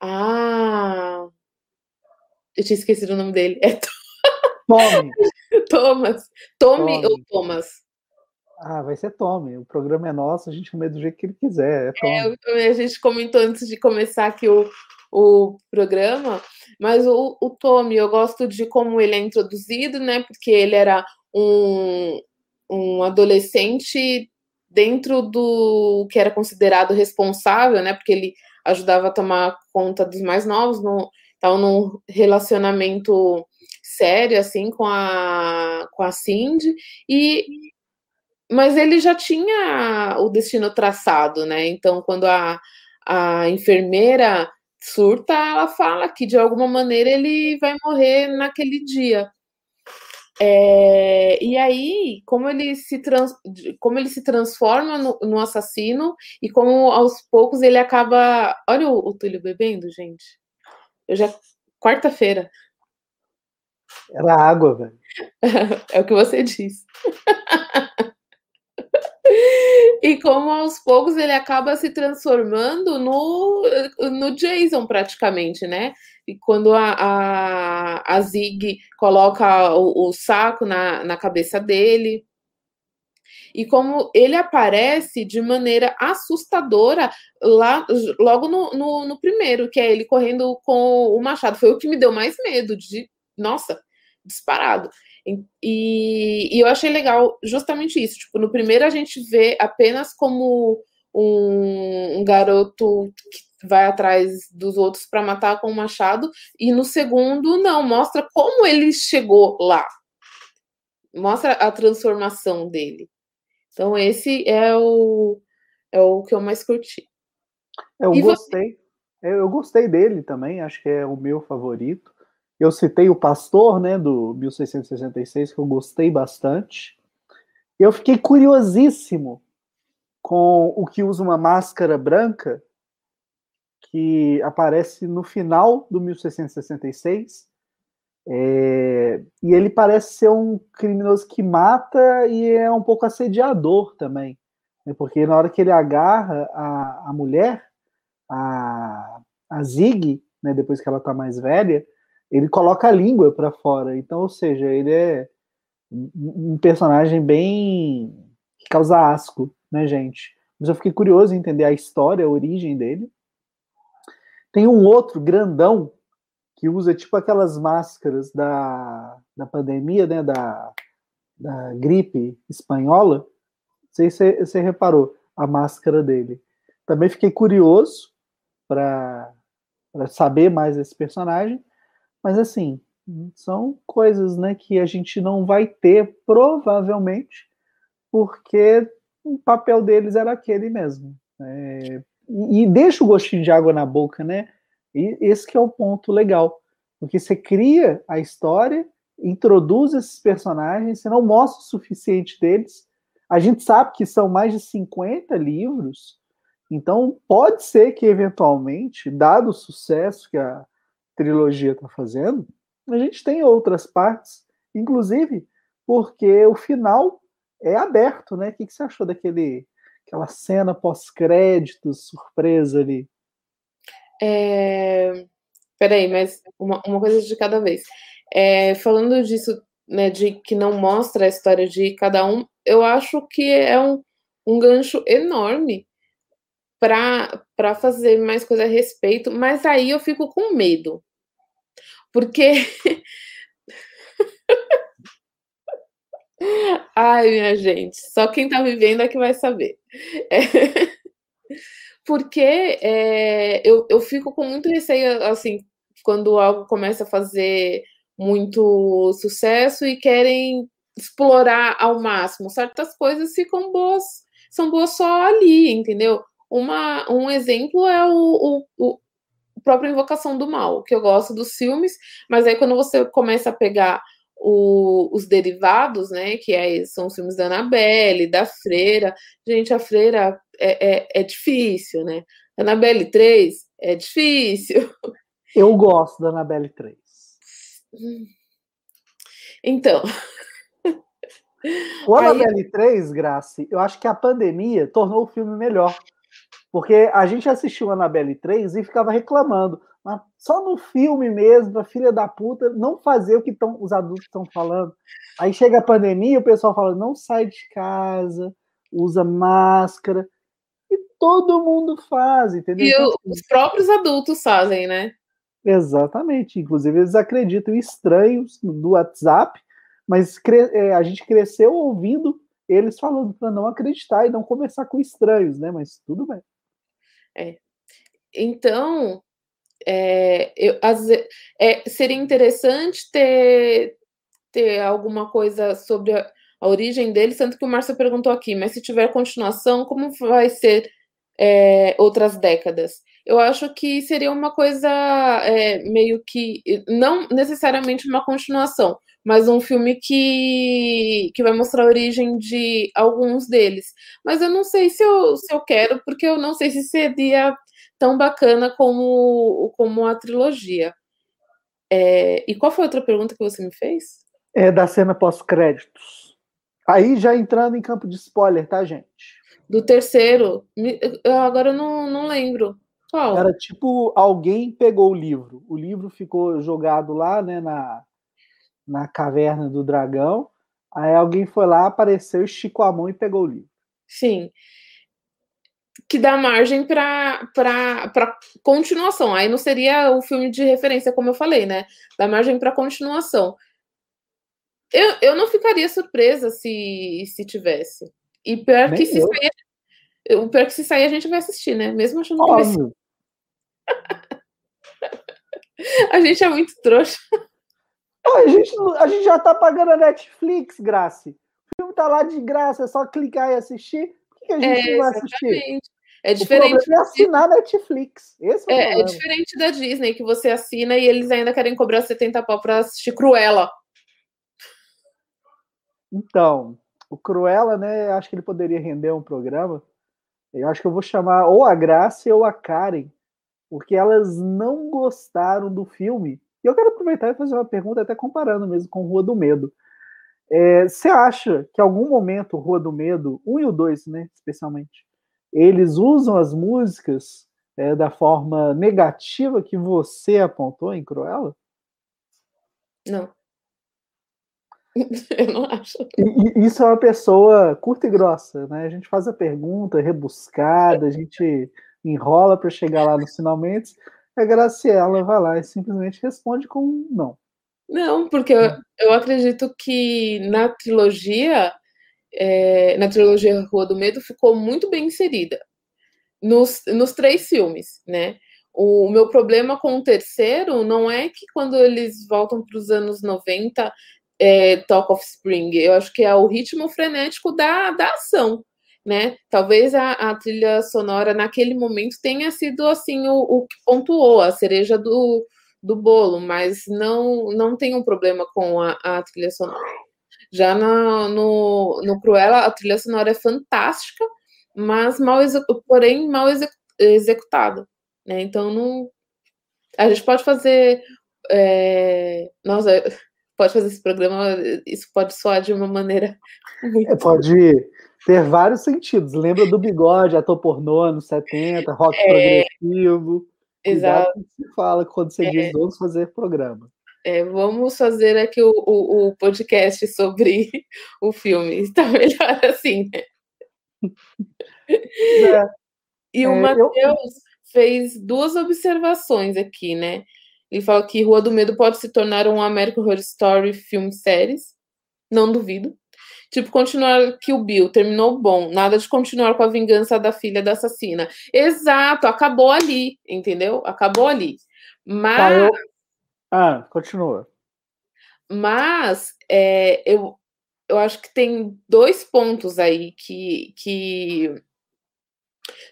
Ah, eu tinha esquecido o nome dele. É *laughs* Tommy. Thomas. Tommy, Tommy, ou Thomas? Ah, vai ser Tommy. O programa é nosso, a gente come do jeito que ele quiser. É, é a gente comentou antes de começar aqui o, o programa, mas o, o Tommy, eu gosto de como ele é introduzido, né? Porque ele era um, um adolescente dentro do que era considerado responsável, né? Porque ele ajudava a tomar conta dos mais novos, no, estava num relacionamento sério assim com a com a Cindy e mas ele já tinha o destino traçado, né? Então quando a, a enfermeira surta, ela fala que de alguma maneira ele vai morrer naquele dia. É, e aí, como ele se, trans, como ele se transforma no, no, assassino e como aos poucos ele acaba. Olha o, o Túlio bebendo, gente. Eu já. Quarta-feira. Era água, velho. *laughs* é o que você disse. *laughs* e como aos poucos ele acaba se transformando no, no Jason, praticamente, né? E quando a, a, a Zig coloca o, o saco na, na cabeça dele, e como ele aparece de maneira assustadora lá logo no, no, no, primeiro, que é ele correndo com o machado. Foi o que me deu mais medo de, nossa, disparado. E, e eu achei legal justamente isso. Tipo, no primeiro a gente vê apenas como um, um garoto que vai atrás dos outros para matar com o machado, e no segundo, não, mostra como ele chegou lá. Mostra a transformação dele. Então, esse é o, é o que eu mais curti. Eu e gostei. Você? Eu gostei dele também, acho que é o meu favorito. Eu citei o Pastor, né, do 1666, que eu gostei bastante. Eu fiquei curiosíssimo com o que usa uma máscara branca, que aparece no final do 1666. É, e ele parece ser um criminoso que mata e é um pouco assediador também. Né, porque na hora que ele agarra a, a mulher, a, a Zig, né, depois que ela está mais velha, ele coloca a língua para fora. Então, ou seja, ele é um personagem bem que causa asco, né, gente? mas eu fiquei curioso em entender a história, a origem dele. Tem um outro grandão que usa tipo aquelas máscaras da, da pandemia, né, da, da gripe espanhola. Não sei se você reparou a máscara dele. Também fiquei curioso para saber mais desse personagem, mas assim, são coisas né, que a gente não vai ter, provavelmente, porque o papel deles era aquele mesmo. É, e, e deixa o gostinho de água na boca, né? E esse que é o ponto legal. Porque você cria a história, introduz esses personagens, você não mostra o suficiente deles. A gente sabe que são mais de 50 livros, então pode ser que, eventualmente, dado o sucesso que a trilogia está fazendo, a gente tem outras partes, inclusive porque o final é aberto, né? O que, você achou daquele aquela cena pós-créditos, surpresa ali? É... Peraí, mas uma, uma coisa de cada vez. É, falando disso, né, de que não mostra a história de cada um, eu acho que é um, um gancho enorme para fazer mais coisa a respeito, mas aí eu fico com medo. Porque. *laughs* Ai, minha gente, só quem tá vivendo é que vai saber. É... Porque é, eu, eu fico com muito receio, assim, quando algo começa a fazer muito sucesso e querem explorar ao máximo. Certas coisas ficam boas, são boas só ali, entendeu? Uma, um exemplo é o, o, própria Invocação do Mal, que eu gosto dos filmes, mas aí quando você começa a pegar o, os derivados, né, que é, são os filmes da Annabelle, da Freira, gente, a Freira é, é, é difícil, né? Annabelle 3 é difícil. Eu gosto da Annabelle 3. Então. O Annabelle Aí... 3, Grace, eu acho que a pandemia tornou o filme melhor. Porque a gente assistiu Annabelle 3 e ficava reclamando. Mas só no filme mesmo, a filha da puta não fazer o que tão, os adultos estão falando. Aí chega a pandemia, o pessoal fala: não sai de casa, usa máscara. E todo mundo faz, entendeu? E então, assim, os próprios adultos fazem, né? Exatamente. Inclusive, eles acreditam em estranhos do WhatsApp, mas é, a gente cresceu ouvindo eles falando para não acreditar e não conversar com estranhos, né? Mas tudo bem. É. Então, é, eu, as, é, seria interessante ter, ter alguma coisa sobre a, a, origem dele, tanto que o Márcio perguntou aqui, mas se tiver continuação, como vai ser é, outras décadas? Eu acho que seria uma coisa meio que, não necessariamente uma continuação, mas um filme que, que vai mostrar a origem de alguns deles. Mas eu não sei se eu, se eu quero, porque eu não sei se seria tão bacana como, como a trilogia. É, e qual foi a outra pergunta que você me fez? É da cena pós-créditos. Aí já entrando em campo de spoiler, tá, gente? Do terceiro, agora eu não, não lembro. Qual? Era tipo, alguém pegou o livro. O livro ficou jogado lá, né, na, na caverna do dragão. Aí alguém foi lá, apareceu, esticou a mão e pegou o livro. Sim. Que dá margem para continuação. Aí não seria o filme de referência, como eu falei, né? Dá margem para continuação. Eu, eu não ficaria surpresa se, se tivesse. E pior Nem que se sair, o pior que se sair a gente vai assistir, né? Mesmo achando Óbvio. que vai *laughs* a gente é muito trouxa. A gente, a gente já tá pagando a Netflix, Grace. O filme tá lá de graça, é só clicar e assistir. Por que a gente é, não vai assistir? É diferente. O é assinar a Netflix. Esse é, é, é, diferente da Disney, que você assina e eles ainda querem cobrar 70 pau pra assistir Cruella. Então, o Cruella, né? Acho que ele poderia render um programa. Eu acho que eu vou chamar ou a Grace ou a Karen, porque elas não gostaram do filme e eu quero aproveitar e fazer uma pergunta, até comparando mesmo com Rua do Medo. É, você acha que em algum momento Rua do Medo, um e o dois, né, especialmente, eles usam as músicas é, da forma negativa que você apontou em Cruella? Não. *laughs* Eu não acho. E, isso é uma pessoa curta e grossa, né? A gente faz a pergunta rebuscada, a gente enrola para chegar lá nos finalmente. A Graciela vai lá e simplesmente responde com um não. Não, porque eu, eu acredito que na trilogia, é, na trilogia Rua do Medo, ficou muito bem inserida nos, nos três filmes, né? O, meu problema com o terceiro não é que quando eles voltam para os anos 90 é, Talk of Spring, eu acho que é o ritmo frenético da, da ação, né? Talvez a, a trilha sonora naquele momento tenha sido assim o, o que pontuou, a cereja do, do bolo, mas não, não tem um problema com a, a trilha sonora. Já no, no, Cruella, a trilha sonora é fantástica, mas mal porém mal executada. Né? Então não. A gente pode fazer. É... Nossa, pode fazer esse programa, isso pode soar de uma maneira. *laughs* Muito... É, pode ter vários sentidos. Lembra do bigode, ator pornô nos 70, rock é... progressivo. Exato. se fala quando você é. diz vamos fazer programa. É, vamos fazer aqui o, o, o, podcast sobre *laughs* o filme. Está melhor assim, né? É. *laughs* E o é, Matheus eu... fez duas observações aqui, né? Ele fala que Rua do Medo pode se tornar um American Horror Story filme séries. Não duvido. Tipo, continuar que o Bill terminou bom, nada de continuar com a vingança da filha da assassina. Exato, acabou ali, entendeu? Acabou ali. Mas. Tá, eu... Ah, continua. Mas é, eu, eu acho que tem dois pontos aí que, que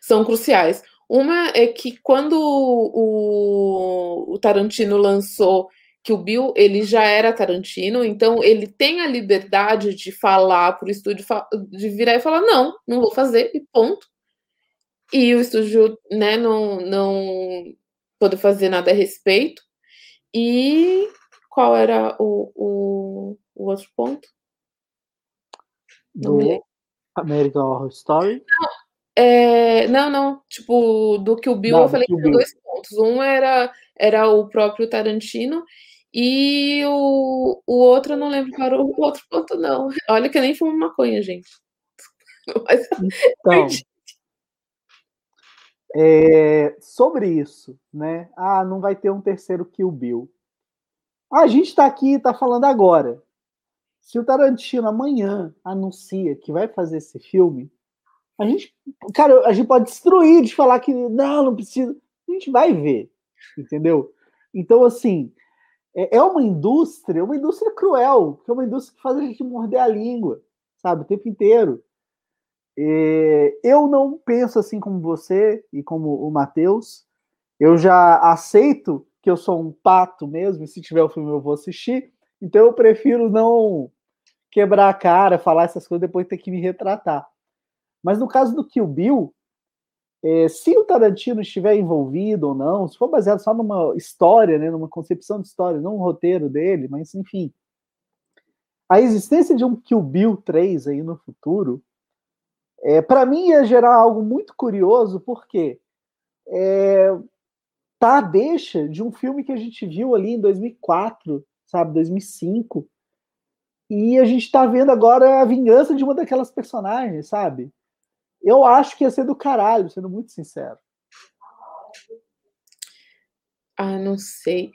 são cruciais. Uma é que quando o, o Tarantino lançou que o Bill ele já era Tarantino, então ele tem a liberdade de falar para o estúdio, de virar e falar não, não vou fazer e ponto. E o estúdio, né, não não pode fazer nada a respeito. E qual era o, o, o outro ponto? Do American Horror Story? Não, é, não, não, tipo, do que o Bill não, eu falei que dois pontos. Um era, era o próprio Tarantino e o, o outro, eu não lembro qual era o *laughs* outro ponto, não. Olha que eu nem fumo maconha, gente. *laughs* Mas, então, *laughs* é, sobre isso, né? Ah, não vai ter um terceiro Kill Bill. A gente está aqui, está falando agora. Se o Tarantino amanhã anuncia que vai fazer esse filme, a gente, cara, a gente pode destruir de falar que não, não precisa. A gente vai ver, entendeu? Então, assim, é, é uma indústria, uma indústria cruel, que é uma indústria que faz a gente morder a língua, sabe, o tempo inteiro. É, eu não penso assim como você e como o Matheus. Eu já aceito que eu sou um pato mesmo, e se tiver o filme eu vou assistir. Então eu prefiro não quebrar a cara, falar essas coisas, depois ter que me retratar. Mas no caso do Kill Bill, é, se o Tarantino estiver envolvido ou não, se for baseado só numa história, né, numa concepção de história, não um roteiro dele, mas enfim. A existência de um Kill Bill 3 aí no futuro, é, para mim ia gerar algo muito curioso, porque é, tá a deixa de um filme que a gente viu ali em 2004, sabe, 2005, e a gente tá vendo agora a vingança de uma daquelas personagens, sabe? Eu acho que ia ser do caralho, sendo muito sincero. Ah, não sei.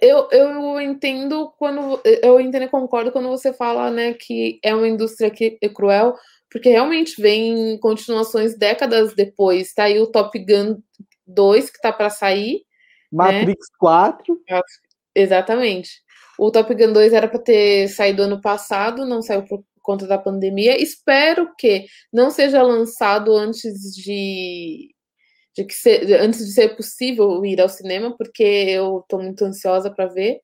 Eu, eu entendo quando eu entendo e concordo quando você fala, né, que é uma indústria que é cruel, porque realmente vem continuações décadas depois. Tá aí o Top Gun 2 que tá para sair? Matrix né? 4. Exatamente. O Top Gun 2 era para ter saído ano passado, não saiu por conta da pandemia. Espero que não seja lançado antes de, de que se, antes de ser possível ir ao cinema, porque eu estou muito ansiosa para ver.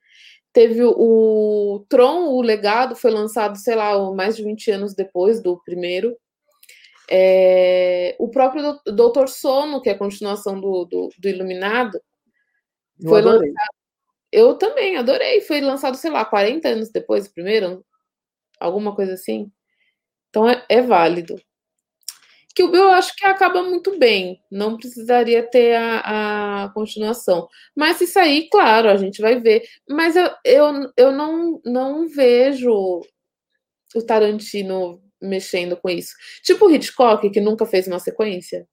Teve o Tron, o legado, foi lançado, sei lá, mais de 20 anos depois do primeiro. É, o próprio Doutor Sono, que é a continuação do, do, do Iluminado, eu foi adorei. lançado. Eu também adorei. Foi lançado, sei lá, 40 anos depois do primeiro, alguma coisa assim. Então é, é válido. Que o Bill eu acho que acaba muito bem, não precisaria ter a, a continuação. Mas se sair, claro, a gente vai ver. Mas eu, eu, eu não, não vejo o Tarantino mexendo com isso. Tipo o Hitchcock, que nunca fez uma sequência.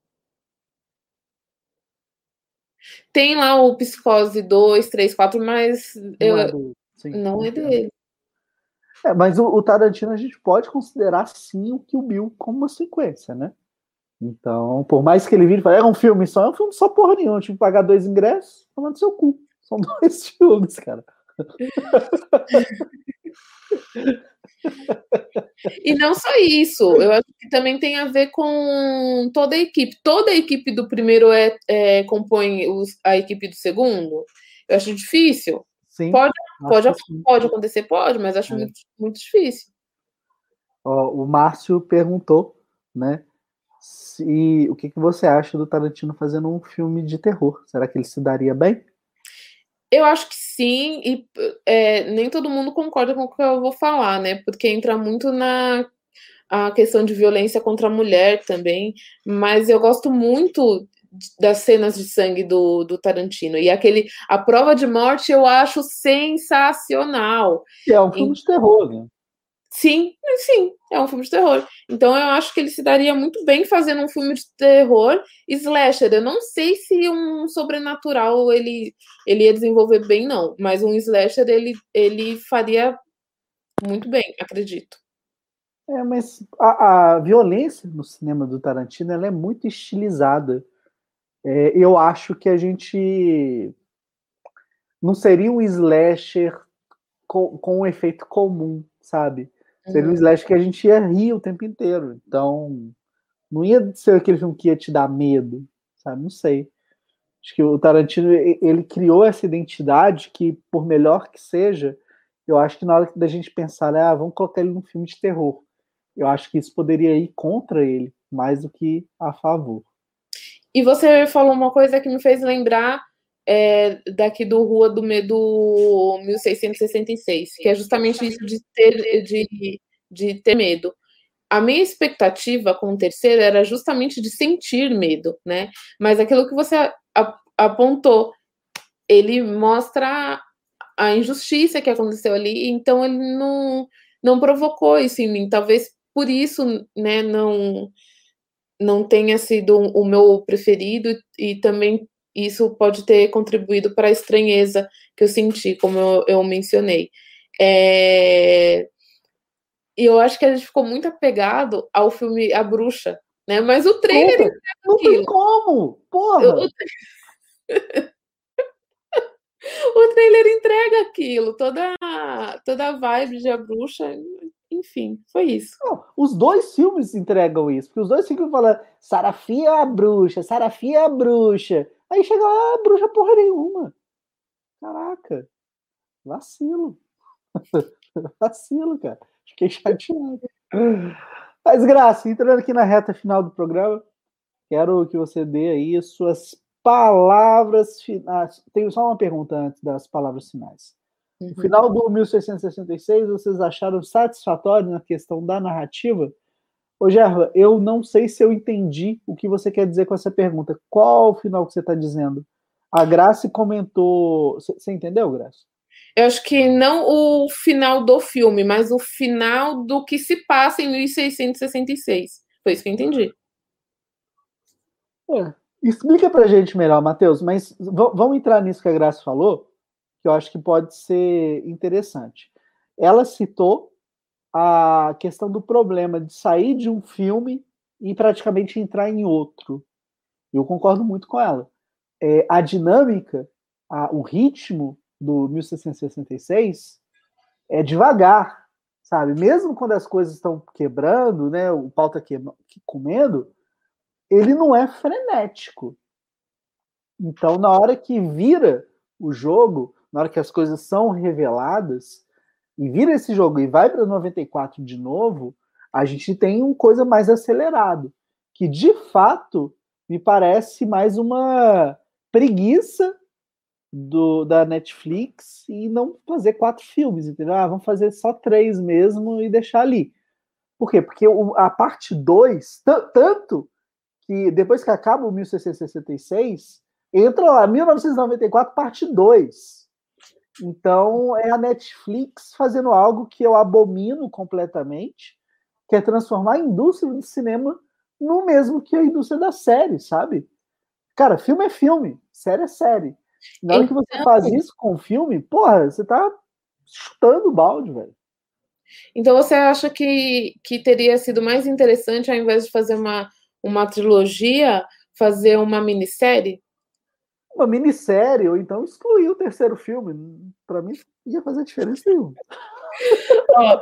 Tem lá o Psicose 2, 3, 4, mas não eu, é, do, sim, não é dele. É, mas o, o, Tarantino a gente pode considerar sim o que o Bill como uma sequência, né? Então, por mais que ele vire e fale, é um filme só, é um filme só porra nenhuma, tive que pagar dois ingressos, tomando seu cu. São *laughs* dois filmes, cara. E não só isso, eu acho que também tem a ver com toda a equipe. Toda a equipe do primeiro é, é compõe os, a equipe do segundo. Eu acho difícil. Sim, pode, pode, pode acontecer, pode, mas acho é. muito, muito difícil. Ó, o Márcio perguntou, né? Se, o que, que você acha do Tarantino fazendo um filme de terror? Será que ele se daria bem? Eu acho que sim, e é, nem todo mundo concorda com o que eu vou falar, né? Porque entra muito na a questão de violência contra a mulher também, mas eu gosto muito das cenas de sangue do, do Tarantino. E aquele A Prova de Morte eu acho sensacional. É um filme e, de terror, né? Sim, sim, é um filme de terror. Então eu acho que ele se daria muito bem fazendo um filme de terror slasher. Eu não sei se um sobrenatural ele, ele ia desenvolver bem, não. Mas um slasher ele, ele faria muito bem, acredito. É, mas a, a violência no cinema do Tarantino ela é muito estilizada. É, eu acho que a gente não seria um slasher com, com um efeito comum, sabe? Seria um uhum. slash que a gente ia rir o tempo inteiro. Então, não ia ser aquele filme que ia te dar medo, sabe? Não sei. Acho que o Tarantino, ele criou essa identidade que, por melhor que seja, eu acho que na hora da gente pensar, ah, vamos colocar ele num filme de terror, eu acho que isso poderia ir contra ele, mais do que a favor. E você falou uma coisa que me fez lembrar é, daqui do Rua do Medo 1666, que é justamente isso de ter, de, de ter medo. A minha expectativa com o terceiro era justamente de sentir medo, né? Mas aquilo que você apontou, ele mostra a injustiça que aconteceu ali, então ele não, não provocou isso em mim. Talvez por isso, né, não não tenha sido o meu preferido e também isso pode ter contribuído para a estranheza que eu senti, como eu, eu mencionei. É... E eu acho que a gente ficou muito apegado ao filme A Bruxa, né? Mas o trailer. Não tem como! Porra! Eu... *laughs* o trailer entrega aquilo, toda, toda a vibe de A Bruxa. Enfim, foi isso. Não, os dois filmes entregam isso, porque os dois filmes falam Sarafia é a bruxa, Sarafia é a bruxa. Aí chega lá, ah, bruxa porra nenhuma. Caraca. Vacilo. *laughs* Vacilo, cara. Fiquei chateado. Mas, Graça, entrando aqui na reta final do programa, quero que você dê aí suas palavras finais. Tenho só uma pergunta antes das palavras finais. No uhum. final do 1666, vocês acharam satisfatório na questão da narrativa? Ô, Gerla, eu não sei se eu entendi o que você quer dizer com essa pergunta. Qual o final que você está dizendo? A Grace comentou. Você entendeu, Grace? Eu acho que não o final do filme, mas o final do que se passa em 1666. Foi isso que eu entendi. É. Explica pra gente melhor, Matheus, mas vamos entrar nisso que a Graça falou, que eu acho que pode ser interessante. Ela citou a questão do problema de sair de um filme e praticamente entrar em outro. Eu concordo muito com ela. É, a dinâmica, a, o ritmo do 1666 é devagar, sabe? Mesmo quando as coisas estão quebrando, né, o pau está comendo, ele não é frenético. Então, na hora que vira o jogo, na hora que as coisas são reveladas, e vira esse jogo e vai para 94 de novo, a gente tem uma coisa mais acelerado, que de fato me parece mais uma preguiça do, da Netflix e não fazer quatro filmes, entendeu? Ah, vamos fazer só três mesmo e deixar ali. Por quê? Porque a parte 2, tanto que depois que acaba o 1666, entra lá, 1994, parte 2. Então, é a Netflix fazendo algo que eu abomino completamente, que é transformar a indústria de cinema no mesmo que a indústria da série, sabe? Cara, filme é filme, série é série. Na hora então... que você faz isso com o filme, porra, você tá chutando o balde, velho. Então você acha que, que teria sido mais interessante, ao invés de fazer uma, uma trilogia, fazer uma minissérie? Uma minissérie, ou então excluir o terceiro filme. Para mim, ia fazer diferença nenhuma. *laughs* ó,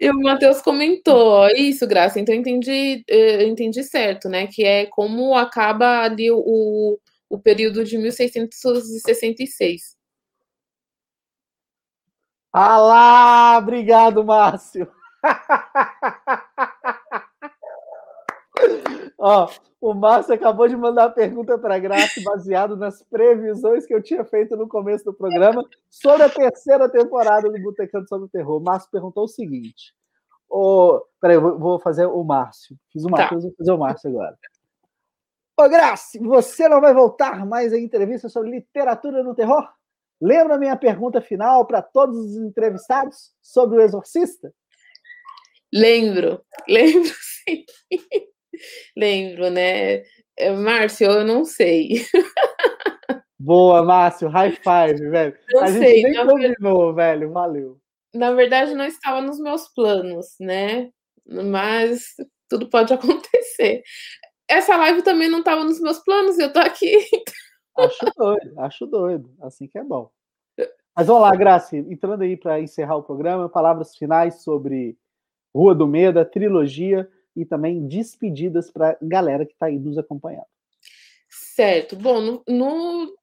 e o Matheus comentou, ó, isso, Graça, então eu entendi, eu entendi certo, né? Que é como acaba ali o, o período de 1666. Ah lá, obrigado, Márcio. *laughs* Ó, o Márcio acabou de mandar a pergunta para a Graça, baseado nas previsões que eu tinha feito no começo do programa sobre a terceira temporada do Botecando sobre o Terror. O Márcio perguntou o seguinte: oh, peraí, eu vou fazer o Márcio. Fiz o Matheus, tá. vou fazer o Márcio agora. Ô, Graça, você não vai voltar mais em entrevista sobre literatura no terror? Lembra a minha pergunta final para todos os entrevistados sobre o Exorcista? Lembro, lembro *laughs* sim. Lembro, né? É, Márcio, eu não sei. Boa, Márcio, high five, velho. *laughs* Não a sei, gente nem combinou, velho, valeu. Na verdade, não estava nos meus planos, né? Mas tudo pode *laughs* acontecer. Essa live também não estava nos meus planos, eu tô aqui. Acho doido, acho doido. Assim que é bom. Mas vamos lá, Graça, entrando aí para encerrar o programa, palavras finais sobre Rua do Medo, a trilogia e também despedidas para galera que está aí nos acompanhando. Certo. Bom, no, no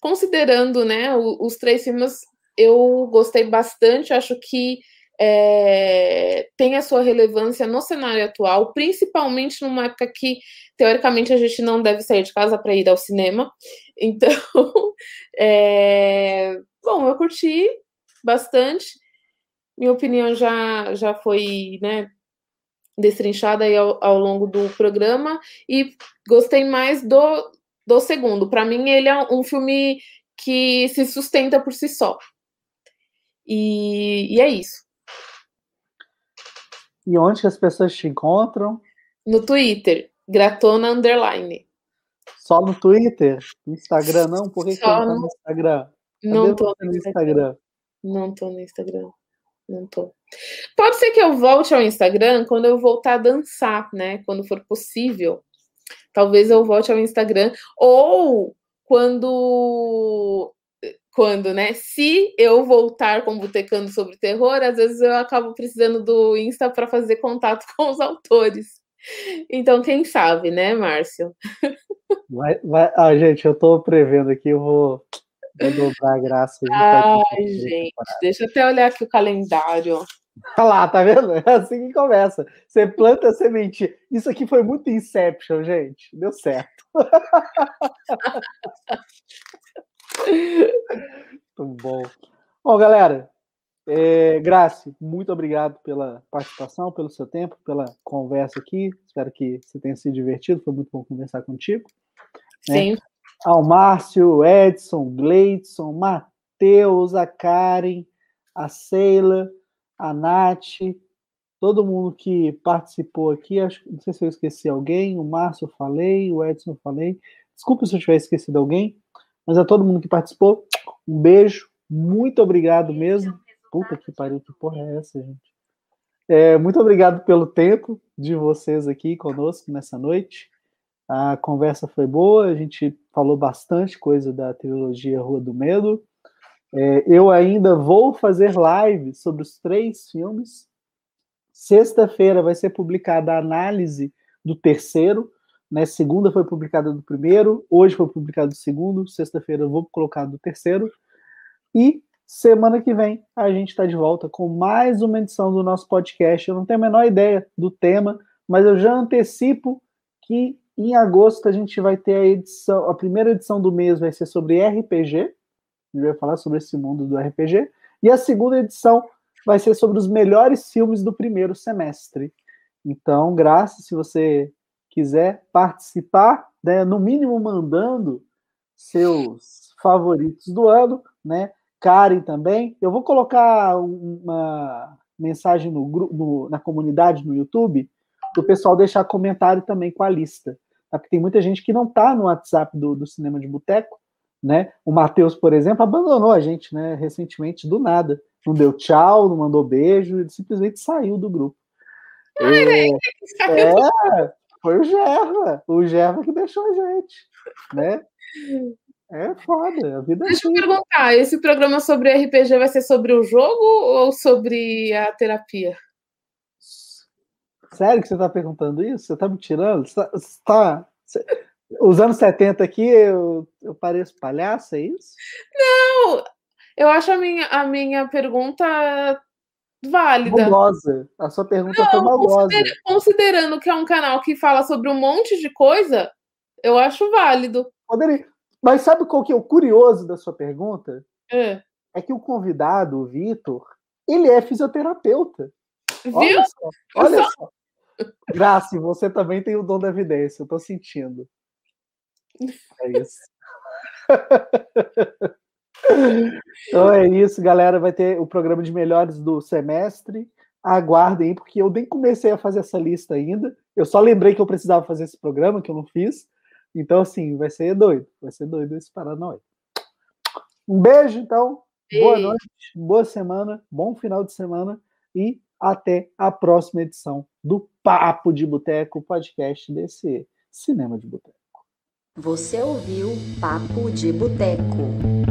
considerando né, os, os três filmes, eu gostei bastante, acho que é, tem a sua relevância no cenário atual, principalmente numa época que, teoricamente, a gente não deve sair de casa para ir ao cinema. *laughs* Então, é, bom, eu curti bastante. Minha opinião já, já foi né, destrinchada aí ao, ao longo do programa e gostei mais do, do segundo. Para mim, ele é um filme que se sustenta por si só. E, e é isso. E onde que as pessoas te encontram? No Twitter, Gratona Underline. Só no Twitter? No Instagram não? Por que, Só que não tá no Instagram? Cadê não tô no Instagram? Não tô no Instagram. Não tô. Pode ser que eu volte ao Instagram quando eu voltar a dançar, né? Quando for possível. Talvez eu volte ao Instagram. Ou quando quando, né? Se eu voltar com Botecando sobre terror, às vezes eu acabo precisando do Insta para fazer contato *laughs* com os autores. Então, quem sabe, né, Márcio? Vai, vai... Ah, gente, eu tô prevendo aqui, eu vou, vou dobrar a graça. Ai, gente, deixa eu até olhar aqui o calendário. Olha lá, tá vendo? É assim que começa. Você planta a semente. Isso aqui foi muito Inception, gente. Deu certo. *laughs* Muito bom. Bom, galera, é, Grace, muito obrigado pela participação, pelo seu tempo, pela conversa aqui. Espero que você tenha se divertido. Foi muito bom conversar contigo. Né? Sim. Né? Ao Márcio, Edson, Gleidson, Matheus, a Karen, a Seila, a Nath, todo mundo que participou aqui. Acho, não sei se eu esqueci alguém. O Márcio falei, o Edson falei. Desculpa se eu tiver esquecido alguém. Mas a todo mundo que participou, um beijo, muito obrigado mesmo. Puta que pariu, que porra é essa, gente? É, muito obrigado pelo tempo de vocês aqui conosco nessa noite. A conversa foi boa, a gente falou bastante coisa da trilogia Rua do Medo. É, eu ainda vou fazer live sobre os três filmes. Sexta-feira vai ser publicada a análise do terceiro, né? Segunda foi publicada do primeiro, hoje foi publicado do segundo, sexta-feira eu vou colocar do terceiro. E semana que vem a gente está de volta com mais uma edição do nosso podcast. Eu não tenho a menor ideia do tema, mas eu já antecipo que em agosto a gente vai ter a edição, a primeira edição do mês vai ser sobre RPG. A gente vai falar sobre esse mundo do RPG. E a segunda edição vai ser sobre os melhores filmes do primeiro semestre. Então, Graça, se você quiser participar, né, no mínimo mandando seus favoritos do ano, né? Karen também. Eu vou colocar uma mensagem no, no, na comunidade no YouTube do pessoal deixar comentário também com a lista. Tá? Porque tem muita gente que não está no WhatsApp do, do Cinema de Boteco, né? O Matheus, por exemplo, abandonou a gente, né? Recentemente, do nada. Não deu tchau, não mandou beijo, ele simplesmente saiu do grupo. É, é, foi o Gerva, o Gerva que deixou a gente, né? É foda, a vida é Deixa é eu perguntar, esse programa sobre RPG vai ser sobre o jogo ou sobre a terapia? Sério que você está perguntando isso? Você está me tirando? Você tá, você tá, os anos 70 aqui, eu, eu pareço palhaço, é isso? Não, eu acho a minha, a minha pergunta válida. Maldosa. A sua pergunta Não, foi maldosa. Considerando que é um canal que fala sobre um monte de coisa, eu acho válido. Poderia. Mas sabe qual que é o curioso da sua pergunta? É, é que o convidado, o Vitor, ele é fisioterapeuta. Viu? Olha só. Olha só. só. Graça, você também tem o dom da evidência, eu tô sentindo. É isso. então é isso, galera. Vai ter o programa de melhores do semestre. Aguardem, porque eu nem comecei a fazer essa lista ainda. Eu só lembrei que eu precisava fazer esse programa, que eu não fiz. Então, assim, vai ser doido. Vai ser doido esse Paranoia. Um beijo, então. Boa noite, boa semana, bom final de semana e até a próxima edição do Papo de Boteco, podcast desse Cinema de Boteco. Você ouviu Papo de Boteco.